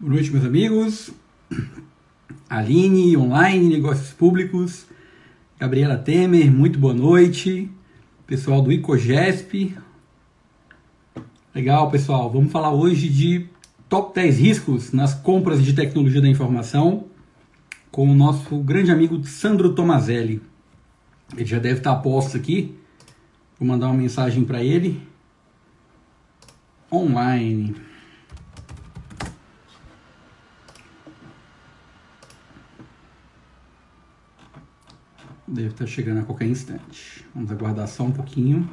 Boa noite, meus amigos. Aline, online, negócios públicos. Gabriela Temer, muito boa noite. Pessoal do ICOGESP. Legal, pessoal. Vamos falar hoje de top 10 riscos nas compras de tecnologia da informação com o nosso grande amigo Sandro Tomazelli. Ele já deve estar a posto aqui. Vou mandar uma mensagem para ele. Online. Deve estar chegando a qualquer instante. Vamos aguardar só um pouquinho.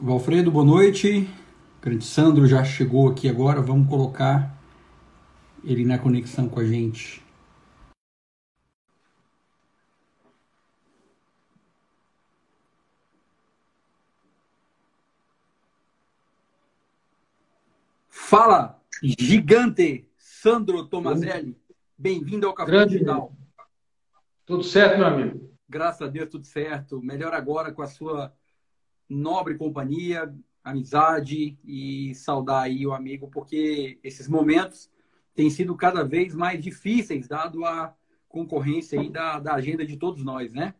Valfredo, boa noite. O grande Sandro já chegou aqui agora. Vamos colocar ele na conexão com a gente. Fala, gigante Sandro Tomazelli. Bem-vindo ao Café Grande Digital. Tudo certo, meu amigo? Graças a Deus, tudo certo. Melhor agora com a sua nobre companhia, amizade e saudar aí o amigo, porque esses momentos têm sido cada vez mais difíceis, dado a concorrência aí da, da agenda de todos nós, né?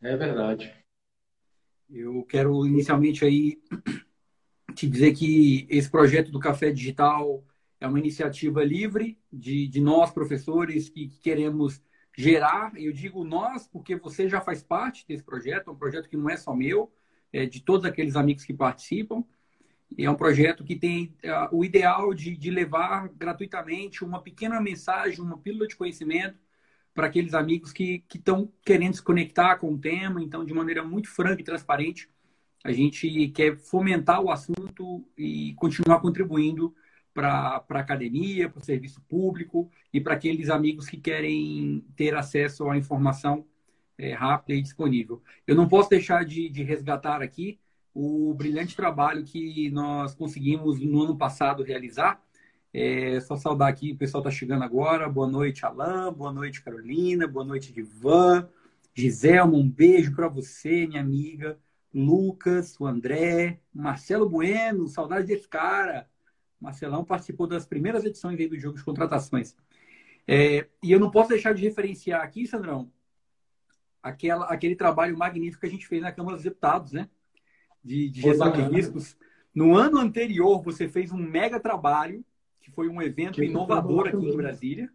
É verdade. Eu quero inicialmente aí te dizer que esse projeto do Café Digital é uma iniciativa livre de, de nós, professores, que, que queremos gerar. Eu digo nós, porque você já faz parte desse projeto, é um projeto que não é só meu, é, de todos aqueles amigos que participam. É um projeto que tem uh, o ideal de, de levar gratuitamente uma pequena mensagem, uma pílula de conhecimento para aqueles amigos que estão querendo se conectar com o tema. Então, de maneira muito franca e transparente, a gente quer fomentar o assunto e continuar contribuindo para a academia, para o serviço público e para aqueles amigos que querem ter acesso à informação é, rápida e disponível. Eu não posso deixar de, de resgatar aqui o brilhante trabalho que nós conseguimos no ano passado realizar. É, só saudar aqui, o pessoal está chegando agora. Boa noite, Alain. Boa noite, Carolina. Boa noite, Divan. Giselma, um beijo para você, minha amiga. Lucas, o André, Marcelo Bueno, saudade desse cara. Marcelão participou das primeiras edições aí do jogo de contratações. É, e eu não posso deixar de referenciar aqui, Sandrão, aquela, aquele trabalho magnífico que a gente fez na Câmara dos Deputados, né? De, de gestão de riscos. No ano anterior, você fez um mega trabalho, que foi um evento que inovador aqui em Brasília.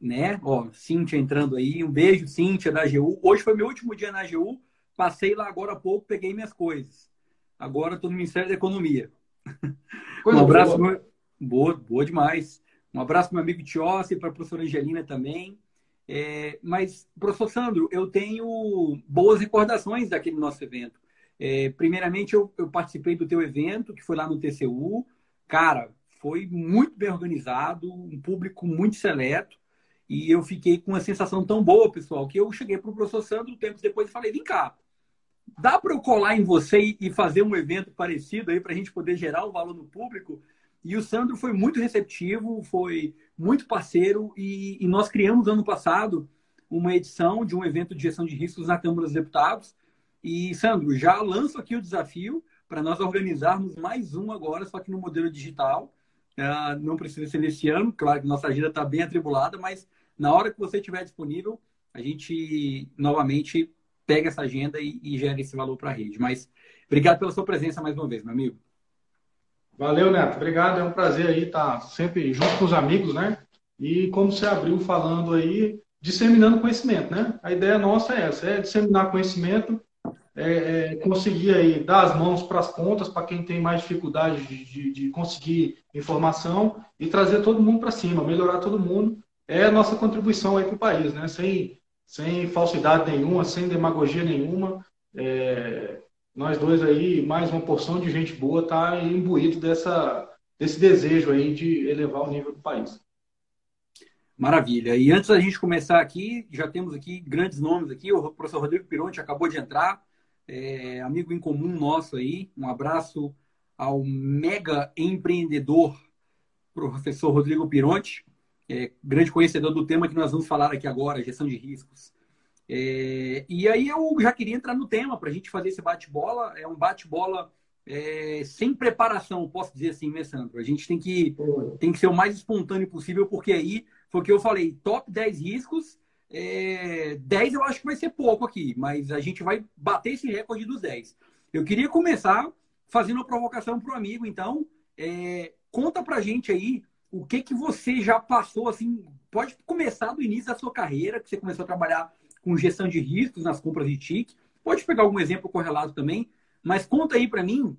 Né? Ó, Cíntia entrando aí. Um beijo, Cíntia, da AGU. Hoje foi meu último dia na AGU. Passei lá agora há pouco, peguei minhas coisas. Agora estou no Ministério da Economia. Coisa um abraço. Boa. Meu... boa, boa demais. Um abraço para meu amigo Tiossi, para a professora Angelina também. É, mas, professor Sandro, eu tenho boas recordações daquele nosso evento. É, primeiramente, eu, eu, participei do teu evento, que foi lá no TCU. Cara, foi muito bem organizado, um público muito seleto. E eu fiquei com uma sensação tão boa, pessoal, que eu cheguei para o professor Sandro tempos depois e falei: vem cá, dá para eu colar em você e fazer um evento parecido aí para a gente poder gerar um valor no público? E o Sandro foi muito receptivo, foi muito parceiro e, e, nós criamos ano passado uma edição de um evento de gestão de riscos na Câmara dos Deputados. E, Sandro, já lanço aqui o desafio para nós organizarmos mais um agora, só que no modelo digital. Uh, não precisa ser nesse ano, claro que nossa agenda está bem atribulada, mas na hora que você estiver disponível, a gente novamente pega essa agenda e, e gera esse valor para a rede. Mas obrigado pela sua presença mais uma vez, meu amigo. Valeu, Neto. Obrigado. É um prazer aí estar sempre junto com os amigos, né? E como você abriu falando aí, disseminando conhecimento, né? A ideia nossa é essa, é disseminar conhecimento, é, é conseguir aí dar as mãos para as pontas para quem tem mais dificuldade de, de, de, conseguir informação e trazer todo mundo para cima, melhorar todo mundo. É a nossa contribuição aí para o país, né? Sem, sem falsidade nenhuma, sem demagogia nenhuma. É, nós dois aí, mais uma porção de gente boa, tá imbuído dessa, desse desejo aí de elevar o nível do país. Maravilha. E antes da gente começar aqui, já temos aqui grandes nomes aqui. O professor Rodrigo Pironte acabou de entrar, é, amigo em comum nosso aí. Um abraço ao mega empreendedor, professor Rodrigo Pironte. É, grande conhecedor do tema que nós vamos falar aqui agora, gestão de riscos. É, e aí eu já queria entrar no tema para a gente fazer esse bate-bola. É um bate-bola é, sem preparação, posso dizer assim, né, Sandro? A gente tem que, tem que ser o mais espontâneo possível, porque aí foi o que eu falei, top 10 riscos. É, 10 eu acho que vai ser pouco aqui, mas a gente vai bater esse recorde dos 10. Eu queria começar fazendo uma provocação para o amigo, então. É, conta pra gente aí o que que você já passou, assim, pode começar do início da sua carreira, que você começou a trabalhar com gestão de riscos nas compras de TIC. Pode pegar algum exemplo correlato também, mas conta aí para mim,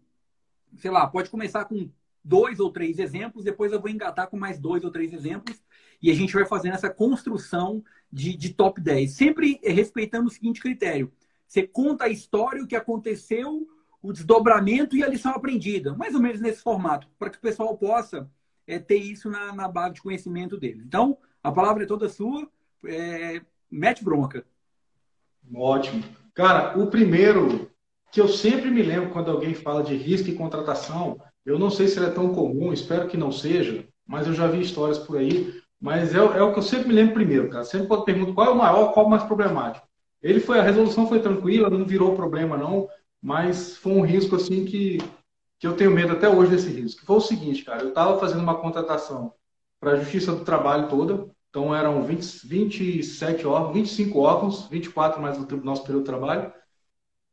sei lá, pode começar com dois ou três exemplos, depois eu vou engatar com mais dois ou três exemplos e a gente vai fazendo essa construção de, de top 10. Sempre respeitando o seguinte critério: você conta a história, o que aconteceu, o desdobramento e a lição aprendida, mais ou menos nesse formato, para que o pessoal possa é, ter isso na, na, base de conhecimento dele. Então, a palavra é toda sua, é, mete bronca. Ótimo. Cara, o primeiro que eu sempre me lembro quando alguém fala de risco e contratação, eu não sei se ele é tão comum, espero que não seja, mas eu já vi histórias por aí, mas é, é o que eu sempre me lembro primeiro, cara. Sempre quando pergunto qual é o maior, qual é o mais problemático. Ele foi, a resolução foi tranquila, não virou problema não, mas foi um risco assim que, que eu tenho medo até hoje desse risco. Foi o seguinte, cara, eu estava fazendo uma contratação para a Justiça do Trabalho toda, então eram 20, 27 órgãos, 25 órgãos, 24 mais o nosso período de trabalho.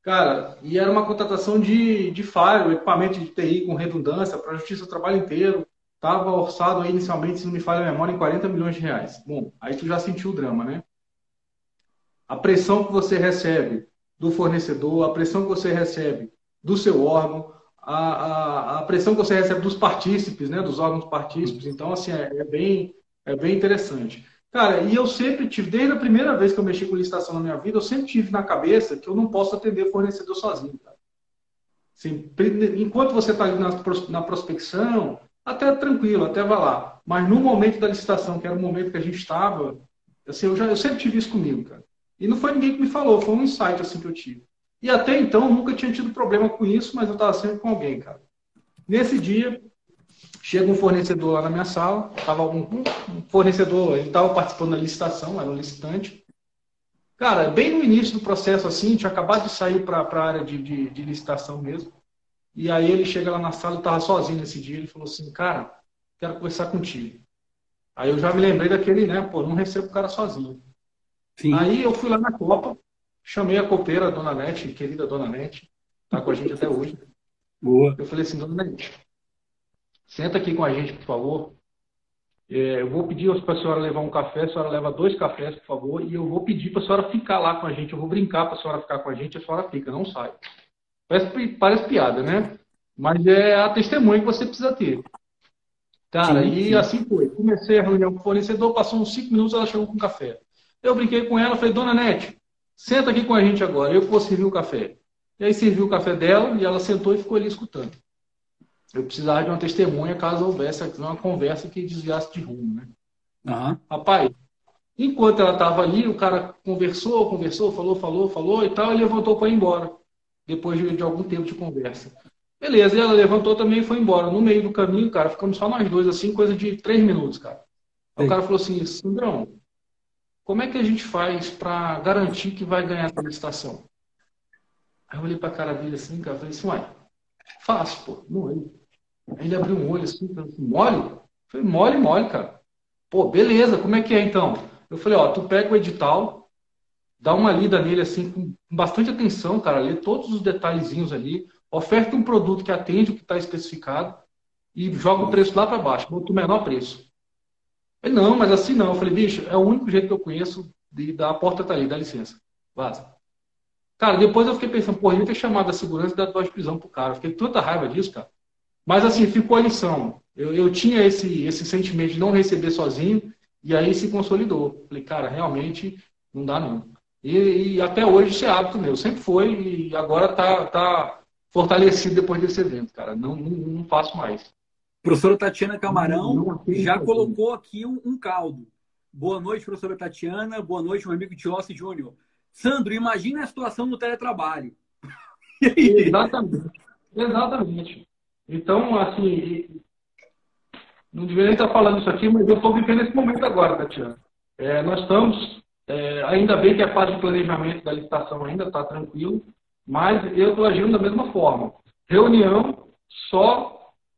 Cara, e era uma contratação de, de falho, equipamento de TI com redundância para a Justiça do Trabalho inteiro. Estava orçado aí inicialmente, se não me falha a memória, em 40 milhões de reais. Bom, aí tu já sentiu o drama, né? A pressão que você recebe do fornecedor, a pressão que você recebe do seu órgão, a, a, a pressão que você recebe dos partícipes, né, dos órgãos partícipes. Então, assim, é, é, bem, é bem interessante. Cara, e eu sempre tive, desde a primeira vez que eu mexi com licitação na minha vida, eu sempre tive na cabeça que eu não posso atender fornecedor sozinho. Cara. Assim, enquanto você está na, na prospecção, até tranquilo, até vai lá. Mas no momento da licitação, que era o momento que a gente estava, assim, eu, já, eu sempre tive isso comigo, cara. E não foi ninguém que me falou, foi um insight assim que eu tive. E até então nunca tinha tido problema com isso, mas eu estava sempre com alguém, cara. Nesse dia, chega um fornecedor lá na minha sala, tava um, um fornecedor, ele estava participando da licitação, era um licitante. Cara, bem no início do processo, assim, tinha acabado de sair para a área de, de, de, licitação mesmo. E aí ele chega lá na sala, eu estava sozinho nesse dia, ele falou assim, cara, quero conversar contigo. Aí eu já me lembrei daquele, né, pô, não recebo o cara sozinho. Sim. Aí eu fui lá na Copa, chamei a copeira, a Dona Nete, querida Dona Nete, tá com a gente até hoje. Boa. Eu falei assim, Dona Nete, senta aqui com a gente, por favor. É, eu vou pedir para a senhora levar um café, a senhora leva dois cafés, por favor, e eu vou pedir para a senhora ficar lá com a gente. Eu vou brincar para a senhora ficar com a gente, a senhora fica, não sai. Parece, parece piada, né? Mas é a testemunha que você precisa ter. Cara, sim, e sim. assim foi. Comecei a reunião com o fornecedor, passou uns cinco minutos, ela chegou com café. Eu brinquei com ela, falei, dona Nete, senta aqui com a gente agora, eu vou servir o café. E aí servi o café dela e ela sentou e ficou ali escutando. Eu precisava de uma testemunha caso houvesse uma conversa que desviasse de rumo, né? Uhum. Rapaz, enquanto ela estava ali, o cara conversou, conversou, falou, falou, falou e tal, e levantou para ir embora. Depois de, de, algum tempo de conversa. Beleza, e ela levantou também e foi embora. No meio do caminho, cara, ficamos só nós dois, assim, coisa de três minutos, cara. Aí o cara falou assim, Sandrão, como é que a gente faz para garantir que vai ganhar a licitação? Aí eu olhei para a cara dele assim, cara, falei assim, uai, fácil, pô, mole. Aí ele abriu um olho assim, falei assim, mole? Eu falei, mole, mole, cara. Pô, beleza, como é que é então? Eu falei, ó, tu pega o edital, dá uma lida nele assim, com bastante atenção, cara, lê todos os detalhezinhos ali, oferta um produto que atende o que está especificado e joga o preço lá para baixo, bota o menor preço. Ele, não, mas assim não. Eu falei, bicho, é o único jeito que eu conheço de dar a porta tá ali, dá licença. Vaza. Cara, depois eu fiquei pensando, porra, eu ter chamado a segurança e dado voz de prisão pro cara. Eu fiquei tanta raiva disso, cara. Mas assim, ficou a lição. Eu, eu tinha esse, esse sentimento de não receber sozinho, e aí se consolidou. Falei, cara, realmente não dá não. E, e até hoje isso é hábito meu. Sempre foi e agora tá, tá fortalecido depois desse evento, cara. Não, não, não faço mais. Professora Tatiana Camarão já colocou aqui um, um, caldo. Boa noite, professora Tatiana. Boa noite, meu amigo Tiossi Júnior. Sandro, imagina a situação no teletrabalho. Exatamente. Exatamente. Então, assim, não deveria estar falando isso aqui, mas eu estou vivendo esse momento agora, Tatiana. É, nós estamos, é, ainda bem que a fase de planejamento da licitação ainda está tranquilo, mas eu estou agindo da mesma forma. Reunião só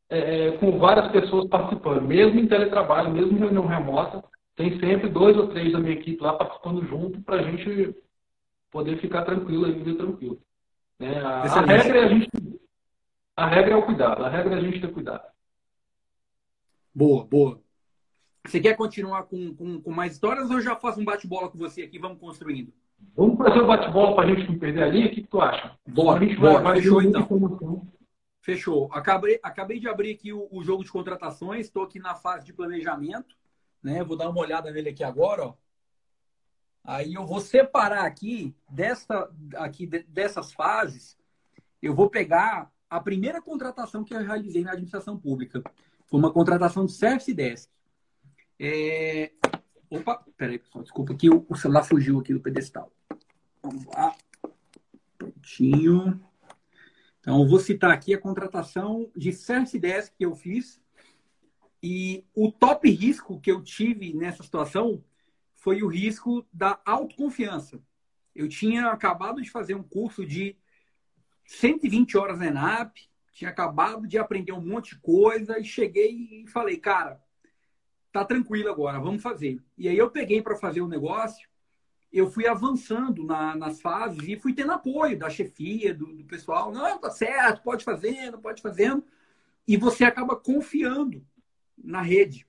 é, é, com várias pessoas participando, mesmo em teletrabalho, mesmo em reunião remota, tem sempre dois ou três da minha equipe lá participando junto para a gente poder ficar tranquilo e viver tranquilo. É, a, a, regra é a gente. A regra é o cuidado, a regra é a gente ter cuidado. Boa, boa. Você quer continuar com, com, com mais histórias ou eu já faço um bate-bola com você aqui? Vamos construindo. Vamos fazer o um bate-bola para a gente não perder ali? O que, que tu acha? Bora, a gente bora. Vai, vai Fechou então. Informação. Fechou. Acabei, acabei de abrir aqui o, o jogo de contratações. Estou aqui na fase de planejamento. Né? Vou dar uma olhada nele aqui agora. Ó. Aí eu vou separar aqui, dessa, aqui dessas fases, eu vou pegar a primeira contratação que eu realizei na administração pública. Foi uma contratação de Service Desk. É... Opa, peraí, pessoal, desculpa que o celular fugiu aqui do pedestal. Vamos lá. Prontinho. Então, vou citar aqui a contratação de Service Desk que eu fiz. E o top risco que eu tive nessa situação foi o risco da autoconfiança. Eu tinha acabado de fazer um curso de 120 horas na ENAP, tinha acabado de aprender um monte de coisa e cheguei e falei, cara, tá tranquilo agora, vamos fazer. E aí eu peguei para fazer o negócio, eu fui avançando na, nas fases e fui tendo apoio da chefia, do, do pessoal. Não, tá certo, pode fazendo, pode fazendo. E você acaba confiando na rede.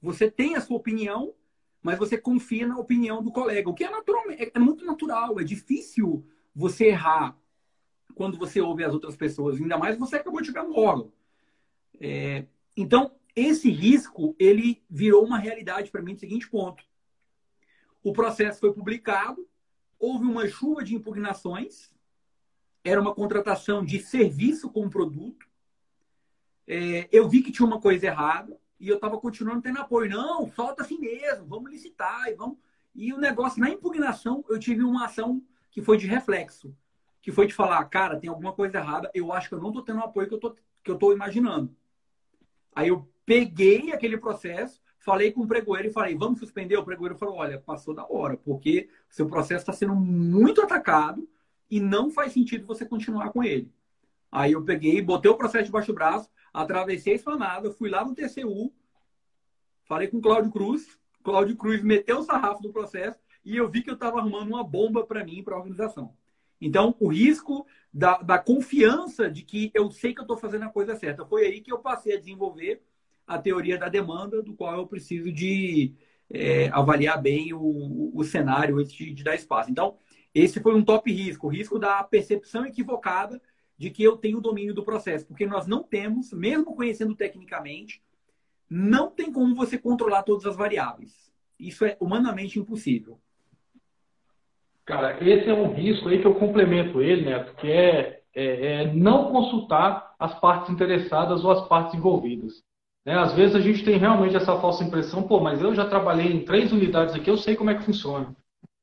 Você tem a sua opinião, mas você confia na opinião do colega, o que é, natural, é, é muito natural, é difícil você errar quando você ouve as outras pessoas, ainda mais você acabou de chegar no órgão. É, então, esse risco, ele virou uma realidade para mim do seguinte ponto. O processo foi publicado, houve uma chuva de impugnações, era uma contratação de serviço com produto, é, eu vi que tinha uma coisa errada, e eu estava continuando tendo apoio. Não, solta assim mesmo, vamos licitar e vamos. E o negócio, na impugnação, eu tive uma ação que foi de reflexo, que foi de falar, cara, tem alguma coisa errada, eu acho que eu não estou tendo o apoio que eu tô, que eu tô imaginando. Aí eu peguei aquele processo, falei com o pregoeiro e falei, vamos suspender? O pregoeiro falou, olha, passou da hora, porque seu processo está sendo muito atacado e não faz sentido você continuar com ele. Aí eu peguei, botei o processo debaixo do braço, atravessei a esplanada, fui lá no TCU, falei com o Cláudio Cruz, Cláudio Cruz meteu o sarrafo do processo e eu vi que eu estava arrumando uma bomba para mim, para a organização. Então, o risco da, da, confiança de que eu sei que eu estou fazendo a coisa certa. Foi aí que eu passei a desenvolver a teoria da demanda, do qual eu preciso de é, avaliar bem o, o cenário antes de, de, dar espaço. Então, esse foi um top risco, o risco da percepção equivocada de que eu tenho o domínio do processo, porque nós não temos, mesmo conhecendo tecnicamente, não tem como você controlar todas as variáveis. Isso é humanamente impossível. Cara, esse é um risco aí que eu complemento ele, Neto, que é, é, é não consultar as partes interessadas ou as partes envolvidas. Né? Às vezes a gente tem realmente essa falsa impressão, pô, mas eu já trabalhei em três unidades aqui, eu sei como é que funciona.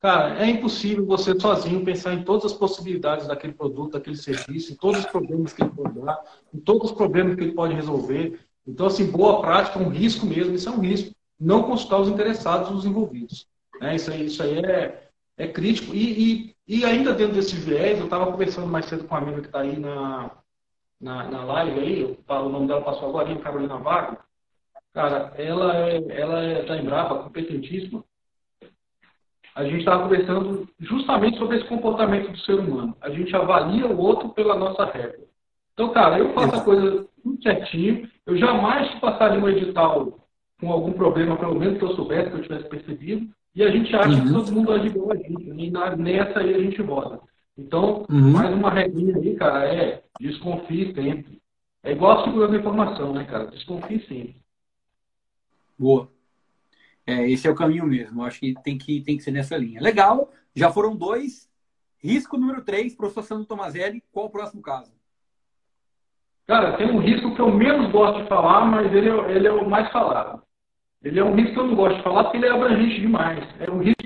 Cara, é impossível você sozinho pensar em todas as possibilidades daquele produto, daquele serviço, em todos os problemas que ele pode dar, em todos os problemas que ele pode resolver. Então, assim, boa prática é um risco mesmo, isso é um risco. Não consultar os interessados, os envolvidos. Né? Isso aí, isso aí é, é crítico. E, e, e ainda dentro desse viés, eu estava conversando mais cedo com uma amiga que está aí na, na, na live aí, o nome dela passou agora, Carolina Vago. Cara, ela é, ela é da Embrapa, competentíssima a gente estava conversando justamente sobre esse comportamento do ser humano. A gente avalia o outro pela nossa regra. Então, cara, eu faço a coisa tudo certinho. Eu jamais passaria um edital com algum problema, pelo menos que eu soubesse, que eu tivesse percebido. E a gente acha uhum. que todo mundo age igual a gente. E nessa aí a gente vota. Então, uhum. mais uma regrinha aí, cara, é desconfie sempre. É igual a segurança da informação, né, cara? Desconfie sempre. Boa. É, esse é o caminho mesmo. Eu acho que tem, que tem que ser nessa linha. Legal, já foram dois. Risco número três, professor Sandro Tomazelli. Qual o próximo caso? Cara, tem um risco que eu menos gosto de falar, mas ele é, ele é o mais falado. Ele é um risco que eu não gosto de falar porque ele é abrangente demais. É o risco.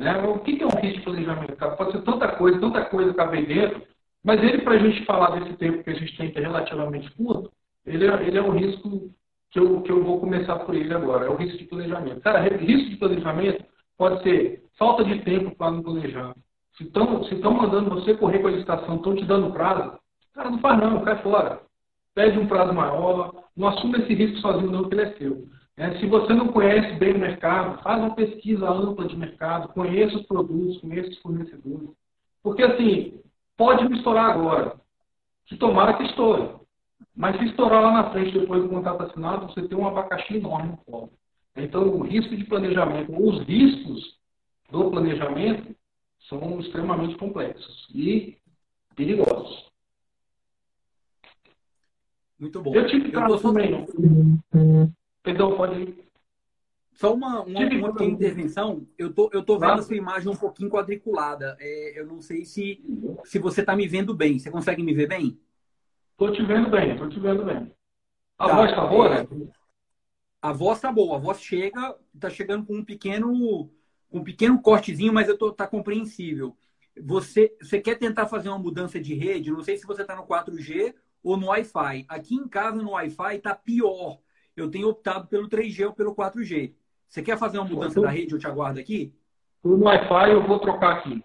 Né? O que é um risco de planejamento? Pode ser tanta coisa, tanta coisa caber dentro, mas ele, para a gente falar desse tempo que a gente tem, que é relativamente curto, ele é, ele é um risco que eu, que eu vou começar por ele agora, é o risco de planejamento. Cara, risco de planejamento pode ser falta de tempo para não planejar. Se estão se mandando você correr com a licitação, estão te dando prazo, cara, não faz não, cai fora. Pede um prazo maior, não assuma esse risco sozinho não, que ele é seu. É, se você não conhece bem o mercado, faz uma pesquisa ampla de mercado, conheça os produtos, conheça os fornecedores. Porque, assim, pode me estourar agora. Que tomara que estoure. Mas se estourar lá na frente, depois do contrato assinado, você tem um abacaxi enorme no colo. Então, o risco de planejamento, os riscos do planejamento, são extremamente complexos e perigosos. Muito bom. Eu tive caso também. Perdão, pode. Só uma, uma, uma intervenção. Eu tô, eu tô vendo a sua imagem um pouquinho quadriculada. É, eu não sei se, se você está me vendo bem. Você consegue me ver bem? Tô te vendo bem, tô te vendo bem. A tá, voz tá boa, né? A voz tá boa. A voz chega, tá chegando com um pequeno, um pequeno cortezinho, mas eu tô, tá compreensível. Você, você quer tentar fazer uma mudança de rede? Não sei se você está no 4G ou no Wi-Fi. Aqui em casa, no Wi-Fi, tá pior eu tenho optado pelo 3G ou pelo 4G. Você quer fazer uma mudança tô... da rede? Eu te aguardo aqui? No Wi-Fi eu vou trocar aqui.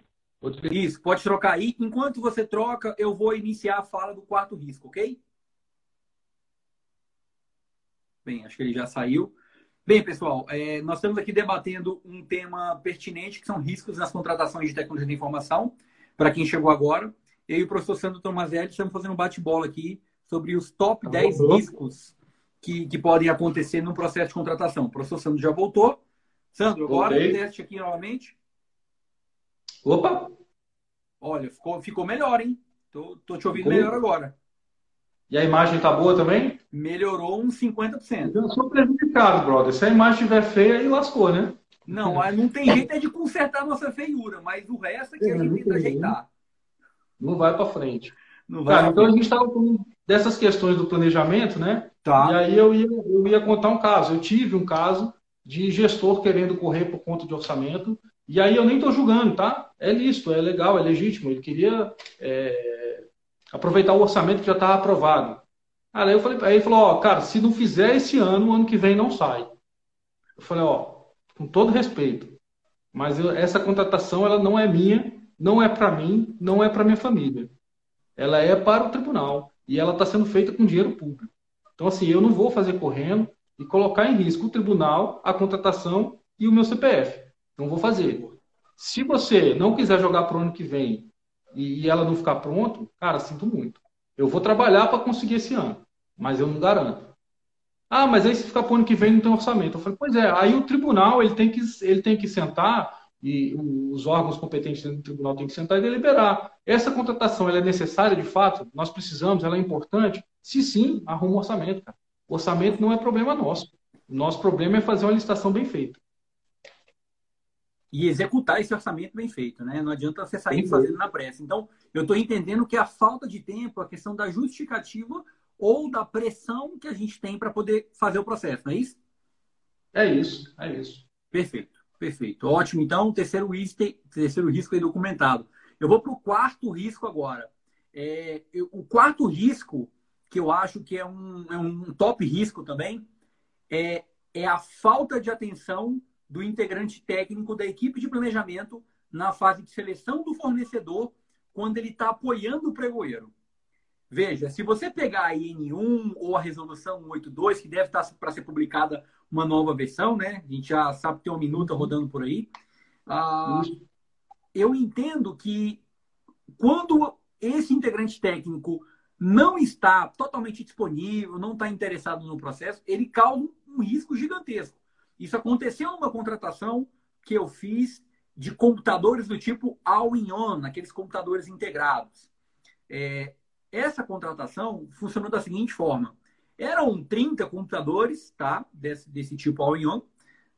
Isso, pode trocar aí. Enquanto você troca, eu vou iniciar a fala do quarto risco, ok? Bem, acho que ele já saiu. Bem, pessoal, é, nós estamos aqui debatendo um tema pertinente, que são riscos nas contratações de tecnologia de informação, para quem chegou agora. Eu e o professor Sandro Tomazelli estamos fazendo um bate-bola aqui sobre os top 10 tá riscos que, que podem acontecer no processo de contratação. O professor Sandro já voltou. Sandro, agora o teste aqui novamente. Opa! Olha, ficou, ficou melhor, hein? Tô, tô te ouvindo ficou. melhor agora. E a imagem tá boa também? Melhorou uns 50%. Eu sou prejudicado, brother. Se a imagem estiver feia, aí lascou, né? Não, não tem jeito é de consertar a nossa feiura, mas o resto é que a gente tenta ajeitar. Não vai para frente. Não vai Cara, então a gente estava falando dessas questões do planejamento, né? Tá. E aí eu ia, eu ia contar um caso. Eu tive um caso de gestor querendo correr por conta de orçamento. E aí eu nem estou julgando, tá? É lícito, é legal, é legítimo. Ele queria é, aproveitar o orçamento que já estava aprovado. Aí eu falei, aí ele falou, ó, cara, se não fizer esse ano, ano que vem não sai. Eu falei, ó, com todo respeito, mas eu, essa contratação ela não é minha, não é para mim, não é para minha família. Ela é para o tribunal e ela está sendo feita com dinheiro público. Então, assim, eu não vou fazer correndo e colocar em risco o tribunal, a contratação e o meu CPF. Não vou fazer. Se você não quiser jogar para o ano que vem e ela não ficar pronto, cara, sinto muito. Eu vou trabalhar para conseguir esse ano, mas eu não garanto. Ah, mas aí se ficar para o ano que vem não tem orçamento. Eu falei, pois é, aí o tribunal ele tem que, ele tem que sentar e os órgãos competentes do tribunal têm que sentar e deliberar. Essa contratação ela é necessária de fato? Nós precisamos? Ela é importante? Se sim, arruma um orçamento. Cara. O orçamento não é problema nosso. O nosso problema é fazer uma licitação bem feita. E executar esse orçamento bem feito, né? Não adianta você sair fazendo na pressa. Então, eu estou entendendo que a falta de tempo, a questão da justificativa ou da pressão que a gente tem para poder fazer o processo, não é isso? É isso, é isso. Perfeito, perfeito. Ótimo. Então, terceiro risco, terceiro risco é documentado. Eu vou para o quarto risco agora. É, eu, o quarto risco que eu acho que é um, é um top risco também, é, é a falta de atenção do integrante técnico da equipe de planejamento na fase de seleção do fornecedor, quando ele está apoiando o pregoeiro. Veja, se você pegar a IN1 ou a resolução 182, que deve estar tá para ser publicada uma nova versão, né? A gente já sabe que tem uma minuta rodando por aí. Ah, eu entendo que quando esse integrante técnico não está totalmente disponível, não está interessado no processo, ele causa um risco gigantesco. Isso aconteceu numa contratação que eu fiz de computadores do tipo all-in-on, aqueles computadores integrados. É, essa contratação funcionou da seguinte forma: eram 30 computadores, tá, desse, desse tipo all-in-on.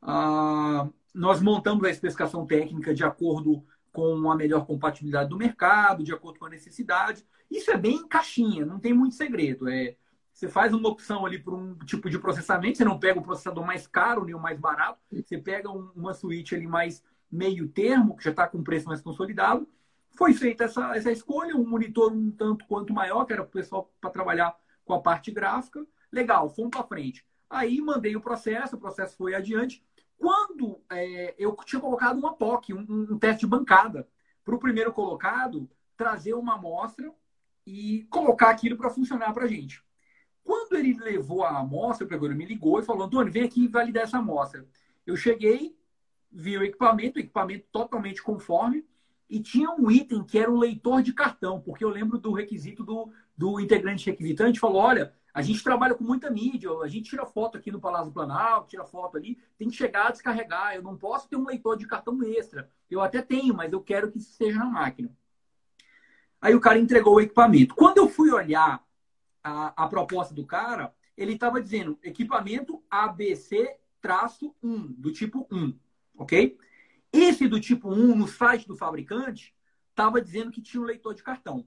Ah, nós montamos a especificação técnica de acordo com a melhor compatibilidade do mercado, de acordo com a necessidade. Isso é bem caixinha, não tem muito segredo. É, você faz uma opção ali por um tipo de processamento, você não pega o processador mais caro nem o mais barato, você pega um, uma suíte ali mais meio termo, que já está com preço mais consolidado. Foi feita essa, essa escolha, um monitor um tanto quanto maior, que era o pessoal para trabalhar com a parte gráfica. Legal, fomos para frente. Aí mandei o processo, o processo foi adiante. Quando é, eu tinha colocado uma POC, um, um teste de bancada, para o primeiro colocado trazer uma amostra e colocar aquilo para funcionar para a gente. Quando ele levou a amostra, o primeiro me ligou e falou: Antônio, vem aqui validar essa amostra. Eu cheguei, vi o equipamento, o equipamento totalmente conforme, e tinha um item que era um leitor de cartão, porque eu lembro do requisito do, do integrante requisitante, falou, olha, a gente trabalha com muita mídia, a gente tira foto aqui no Palácio Planalto, tira foto ali, tem que chegar a descarregar, eu não posso ter um leitor de cartão extra. Eu até tenho, mas eu quero que seja na máquina. Aí o cara entregou o equipamento. Quando eu fui olhar a, a proposta do cara, ele estava dizendo equipamento ABC-1, do tipo 1, ok? Esse do tipo 1, no site do fabricante, estava dizendo que tinha um leitor de cartão.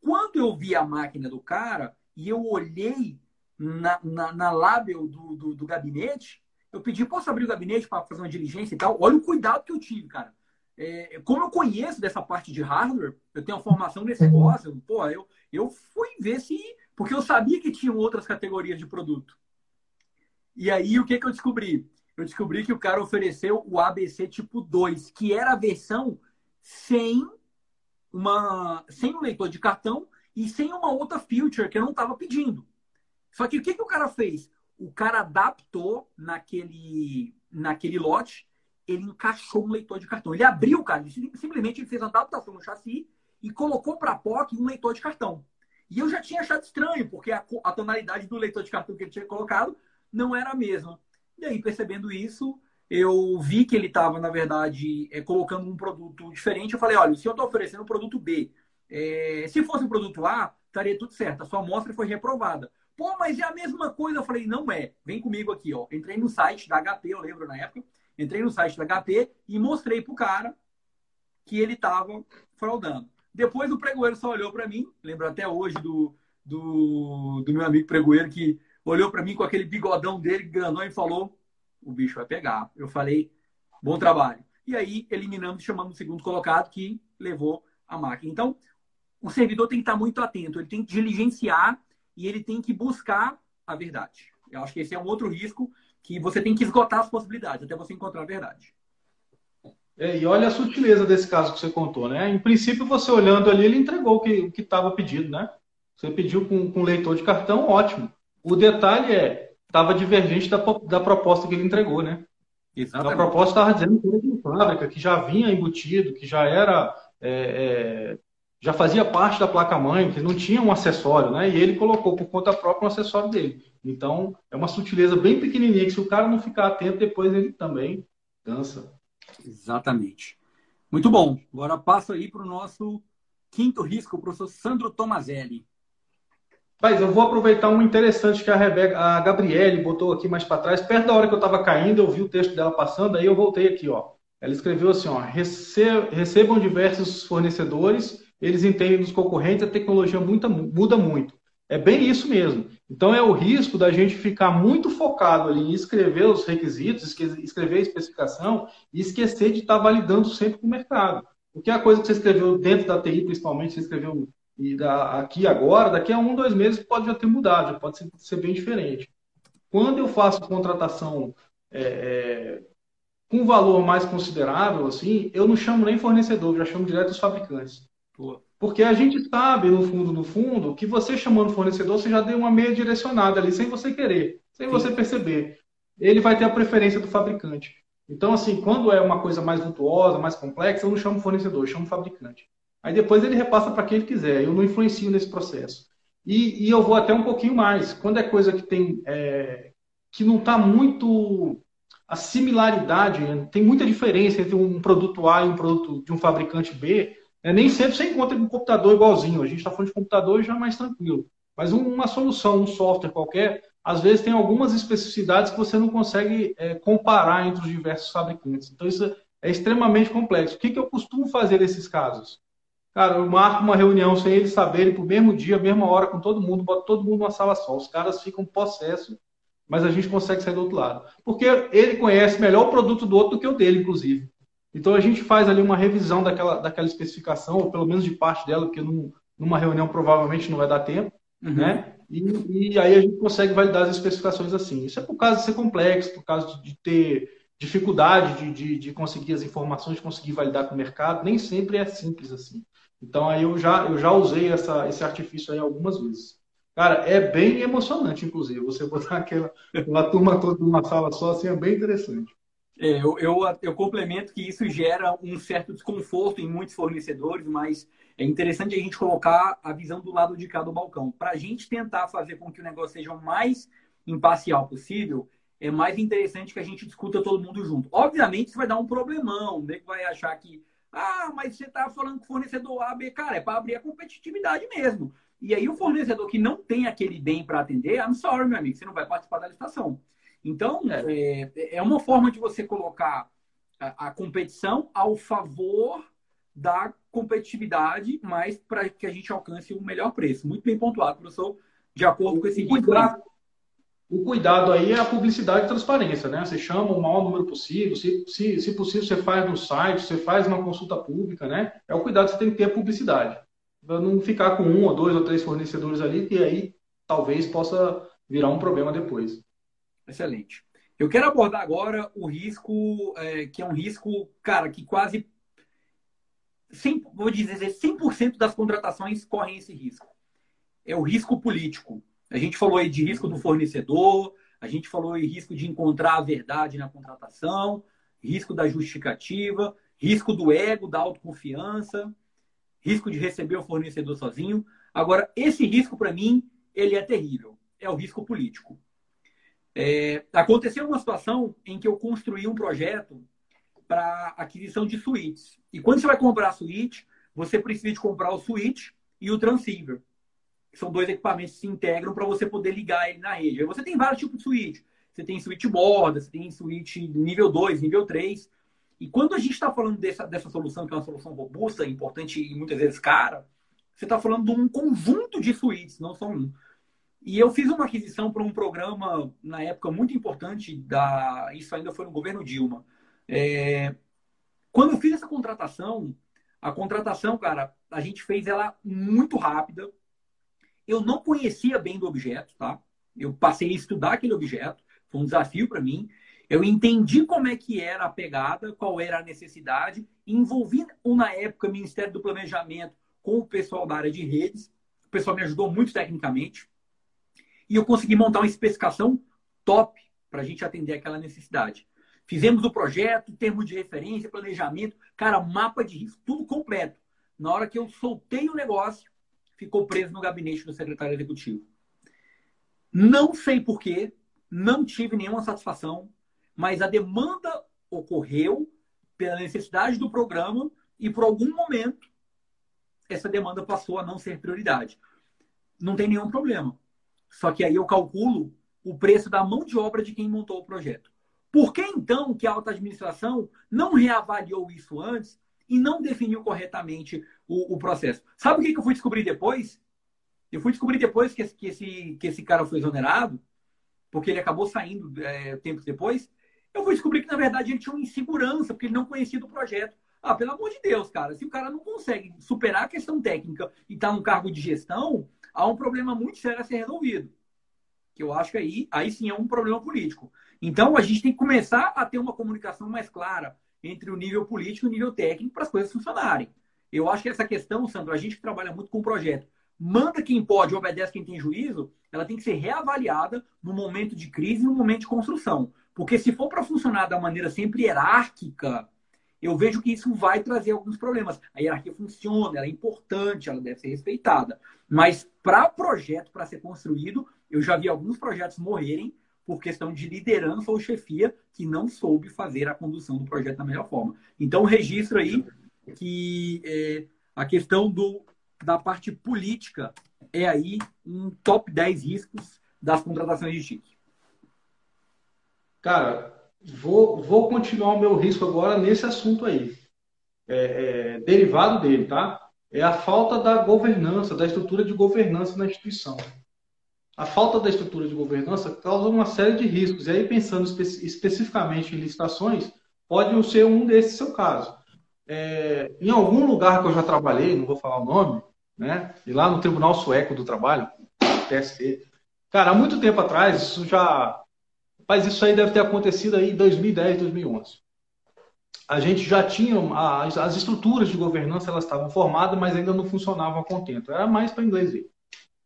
Quando eu vi a máquina do cara e eu olhei na, na, na label do, do, do, gabinete, eu pedi, posso abrir o gabinete para fazer uma diligência e tal? Olha o cuidado que eu tive, cara. É, como eu conheço dessa parte de hardware, eu tenho uma formação nesse uhum. negócio, pô, eu, eu fui ver se. Porque eu sabia que tinham outras categorias de produto. E aí, o que, que eu descobri? Eu descobri que o cara ofereceu o ABC tipo 2, que era a versão sem uma sem um leitor de cartão e sem uma outra feature que eu não estava pedindo. Só que o que, que o cara fez? O cara adaptou naquele, naquele lote, ele encaixou um leitor de cartão. Ele abriu, cara, simplesmente ele fez uma adaptação no chassi e colocou para a POC um leitor de cartão. E eu já tinha achado estranho, porque a, a tonalidade do leitor de cartão que ele tinha colocado não era a mesma. E aí, percebendo isso, eu vi que ele estava, na verdade, é, colocando um produto diferente. Eu falei, olha, se eu estou oferecendo um produto B, é, se fosse um produto A, estaria tudo certo. A sua amostra foi reprovada. Pô, mas é a mesma coisa. Eu falei, não é. Vem comigo aqui, ó. Entrei no site da HP, eu lembro na época. Entrei no site da HP e mostrei pro cara que ele estava fraudando. Depois o pregoeiro só olhou para mim. Lembro até hoje do, do, do meu amigo pregoeiro que olhou para mim com aquele bigodão dele, grandão, e falou: o bicho vai pegar. Eu falei: bom trabalho. E aí eliminamos, chamamos o segundo colocado que levou a máquina. Então, o servidor tem que estar muito atento, ele tem que diligenciar e ele tem que buscar a verdade. Eu acho que esse é um outro risco que você tem que esgotar as possibilidades até você encontrar a verdade. É, e olha a sutileza desse caso que você contou, né? Em princípio, você olhando ali, ele entregou o que estava pedido, né? Você pediu com, com leitor de cartão, ótimo. O detalhe é, estava divergente da, da proposta que ele entregou, né? Exatamente. A proposta estava dizendo que era de fábrica, que já vinha embutido, que já era. É, é, já fazia parte da placa-mãe, que não tinha um acessório, né? E ele colocou por conta própria um acessório dele. Então, é uma sutileza bem pequenininha, que se o cara não ficar atento, depois ele também cansa. Exatamente. Muito bom. Agora passo aí para o nosso quinto risco, o professor Sandro Tomazelli. Mas eu vou aproveitar um interessante que a, Rebeca, a Gabriele botou aqui mais para trás. Perto da hora que eu estava caindo, eu vi o texto dela passando, aí eu voltei aqui, ó. Ela escreveu assim, ó, recebam diversos fornecedores, eles entendem dos concorrentes, a tecnologia muda, muda muito. É bem isso mesmo. Então é o risco da gente ficar muito focado ali em escrever os requisitos, escrever a especificação e esquecer de estar validando sempre com o mercado. Porque a coisa que você escreveu dentro da TI, principalmente, você escreveu e da, aqui agora, daqui a um, dois meses pode já ter mudado, já pode ser, ser bem diferente. Quando eu faço contratação é, é, com valor mais considerável, assim, eu não chamo nem fornecedor, já chamo direto os fabricantes. Porque a gente sabe, no fundo, no fundo, que você chamando fornecedor, você já deu uma meia direcionada ali, sem você querer, sem Sim. você perceber. Ele vai ter a preferência do fabricante. Então, assim, quando é uma coisa mais virtuosa, mais complexa, eu não chamo fornecedor, eu chamo fabricante. Aí depois ele repassa para quem ele quiser. Eu não influencio nesse processo. E, e, eu vou até um pouquinho mais. Quando é coisa que tem é, que não está muito a similaridade, né? tem muita diferença entre um produto A e um produto de um fabricante B. Né? Nem sempre você encontra um computador igualzinho. A gente está falando de computador já mais tranquilo. Mas uma solução, um software qualquer, às vezes tem algumas especificidades que você não consegue é, comparar entre os diversos fabricantes. Então isso é extremamente complexo. O que, que eu costumo fazer nesses casos? Cara, eu marco uma reunião sem eles saberem, pro mesmo dia, mesma hora, com todo mundo, boto todo mundo numa sala só. Os caras ficam possesso, mas a gente consegue sair do outro lado. Porque ele conhece melhor o produto do outro do que o dele, inclusive. Então a gente faz ali uma revisão daquela, daquela especificação, ou pelo menos de parte dela, porque num, numa reunião provavelmente não vai dar tempo, uhum. né? E, e, aí a gente consegue validar as especificações assim. Isso é por causa de ser complexo, por causa de ter dificuldade de, de, de, conseguir as informações, de conseguir validar com o mercado. Nem sempre é simples assim. Então aí eu já, eu já usei essa, esse artifício aí algumas vezes. Cara, é bem emocionante, inclusive. Você botar aquela, aquela turma toda numa sala só, assim, é bem interessante. É, eu, eu, eu, complemento que isso gera um certo desconforto em muitos fornecedores, mas é interessante a gente colocar a visão do lado de cá do balcão. Para a gente tentar fazer com que o negócio seja o mais imparcial possível, é mais interessante que a gente discuta todo mundo junto. Obviamente, isso vai dar um problemão, né? Vai achar que, ah, mas você está falando que o fornecedor A, B, cara, é para abrir a competitividade mesmo. E aí, o fornecedor que não tem aquele bem para atender, I'm sorry, meu amigo, você não vai participar da licitação. Então, é, é uma forma de você colocar a, a competição ao favor da competitividade, mas para que a gente alcance o melhor preço. Muito bem pontuado, professor, de acordo com esse o cuidado, o cuidado aí é a publicidade e transparência, né? Você chama o maior número possível, se, se, se possível você faz no site, você faz uma consulta pública, né? É o cuidado que você tem que ter a publicidade. Para não ficar com um ou dois ou três fornecedores ali, que aí talvez possa virar um problema depois. Excelente. Eu quero abordar agora o risco, é, que é um risco, cara, que quase 100, vou dizer 100% das contratações correm esse risco. É o risco político. A gente falou aí de risco do fornecedor, a gente falou aí risco de encontrar a verdade na contratação, risco da justificativa, risco do ego, da autoconfiança, risco de receber o fornecedor sozinho. Agora, esse risco, para mim, ele é terrível. É o risco político. É, aconteceu uma situação em que eu construí um projeto para aquisição de suítes. E quando você vai comprar a suíte, você precisa de comprar o suíte e o transceiver. São dois equipamentos que se integram para você poder ligar ele na rede. Aí você tem vários tipos de suíte. Você tem suíte borda, você tem suíte nível 2, nível 3. E quando a gente está falando dessa, dessa solução, que é uma solução robusta, importante e muitas vezes cara, você está falando de um conjunto de suítes, não só um. E eu fiz uma aquisição para um programa, na época, muito importante, da isso ainda foi no governo Dilma. É... Quando eu fiz essa contratação, a contratação, cara, a gente fez ela muito rápida. Eu não conhecia bem do objeto, tá? Eu passei a estudar aquele objeto, foi um desafio para mim. Eu entendi como é que era a pegada, qual era a necessidade, envolvi na época o Ministério do Planejamento com o pessoal da área de redes. O pessoal me ajudou muito tecnicamente. E eu consegui montar uma especificação top para a gente atender aquela necessidade. Fizemos o projeto, termo de referência, planejamento, cara, mapa de risco, tudo completo. Na hora que eu soltei o negócio, ficou preso no gabinete do secretário executivo. Não sei porquê, não tive nenhuma satisfação, mas a demanda ocorreu pela necessidade do programa e por algum momento essa demanda passou a não ser prioridade. Não tem nenhum problema. Só que aí eu calculo o preço da mão de obra de quem montou o projeto. Por que então que a alta administração não reavaliou isso antes e não definiu corretamente o, o processo? Sabe o que, que eu fui descobrir depois? Eu fui descobrir depois que esse, que esse, que esse cara foi exonerado, porque ele acabou saindo é, depois. Eu fui descobrir que, na verdade, ele tinha uma insegurança, porque ele não conhecia do projeto. Ah, pelo amor de Deus, cara, se o cara não consegue superar a questão técnica e está num cargo de gestão, há um problema muito sério a ser resolvido. Que eu acho que aí, aí sim é um problema político. Então, a gente tem que começar a ter uma comunicação mais clara entre o nível político e o nível técnico para as coisas funcionarem. Eu acho que essa questão, Sandro, a gente que trabalha muito com o projeto, manda quem pode, obedece quem tem juízo, ela tem que ser reavaliada no momento de crise e no momento de construção. Porque se for para funcionar da maneira sempre hierárquica, eu vejo que isso vai trazer alguns problemas. A hierarquia funciona, ela é importante, ela deve ser respeitada. Mas para projeto, para ser construído, eu já vi alguns projetos morrerem por questão de liderança ou chefia que não soube fazer a condução do projeto da melhor forma. Então, registro aí que é, a questão do, da parte política é aí um top 10 riscos das contratações de TIC. Cara, vou, vou continuar o meu risco agora nesse assunto aí. É, é, derivado dele, tá? É a falta da governança, da estrutura de governança na instituição. A falta da estrutura de governança causa uma série de riscos. E aí, pensando espe especificamente em licitações, pode ser um desses seu caso. É, em algum lugar que eu já trabalhei, não vou falar o nome, né? E lá no Tribunal Sueco do Trabalho, TST. Cara, há muito tempo atrás, isso já. Mas isso aí deve ter acontecido aí em 2010, 2011. A gente já tinha. As, as estruturas de governança elas estavam formadas, mas ainda não funcionavam a contento. Era mais para inglês ver.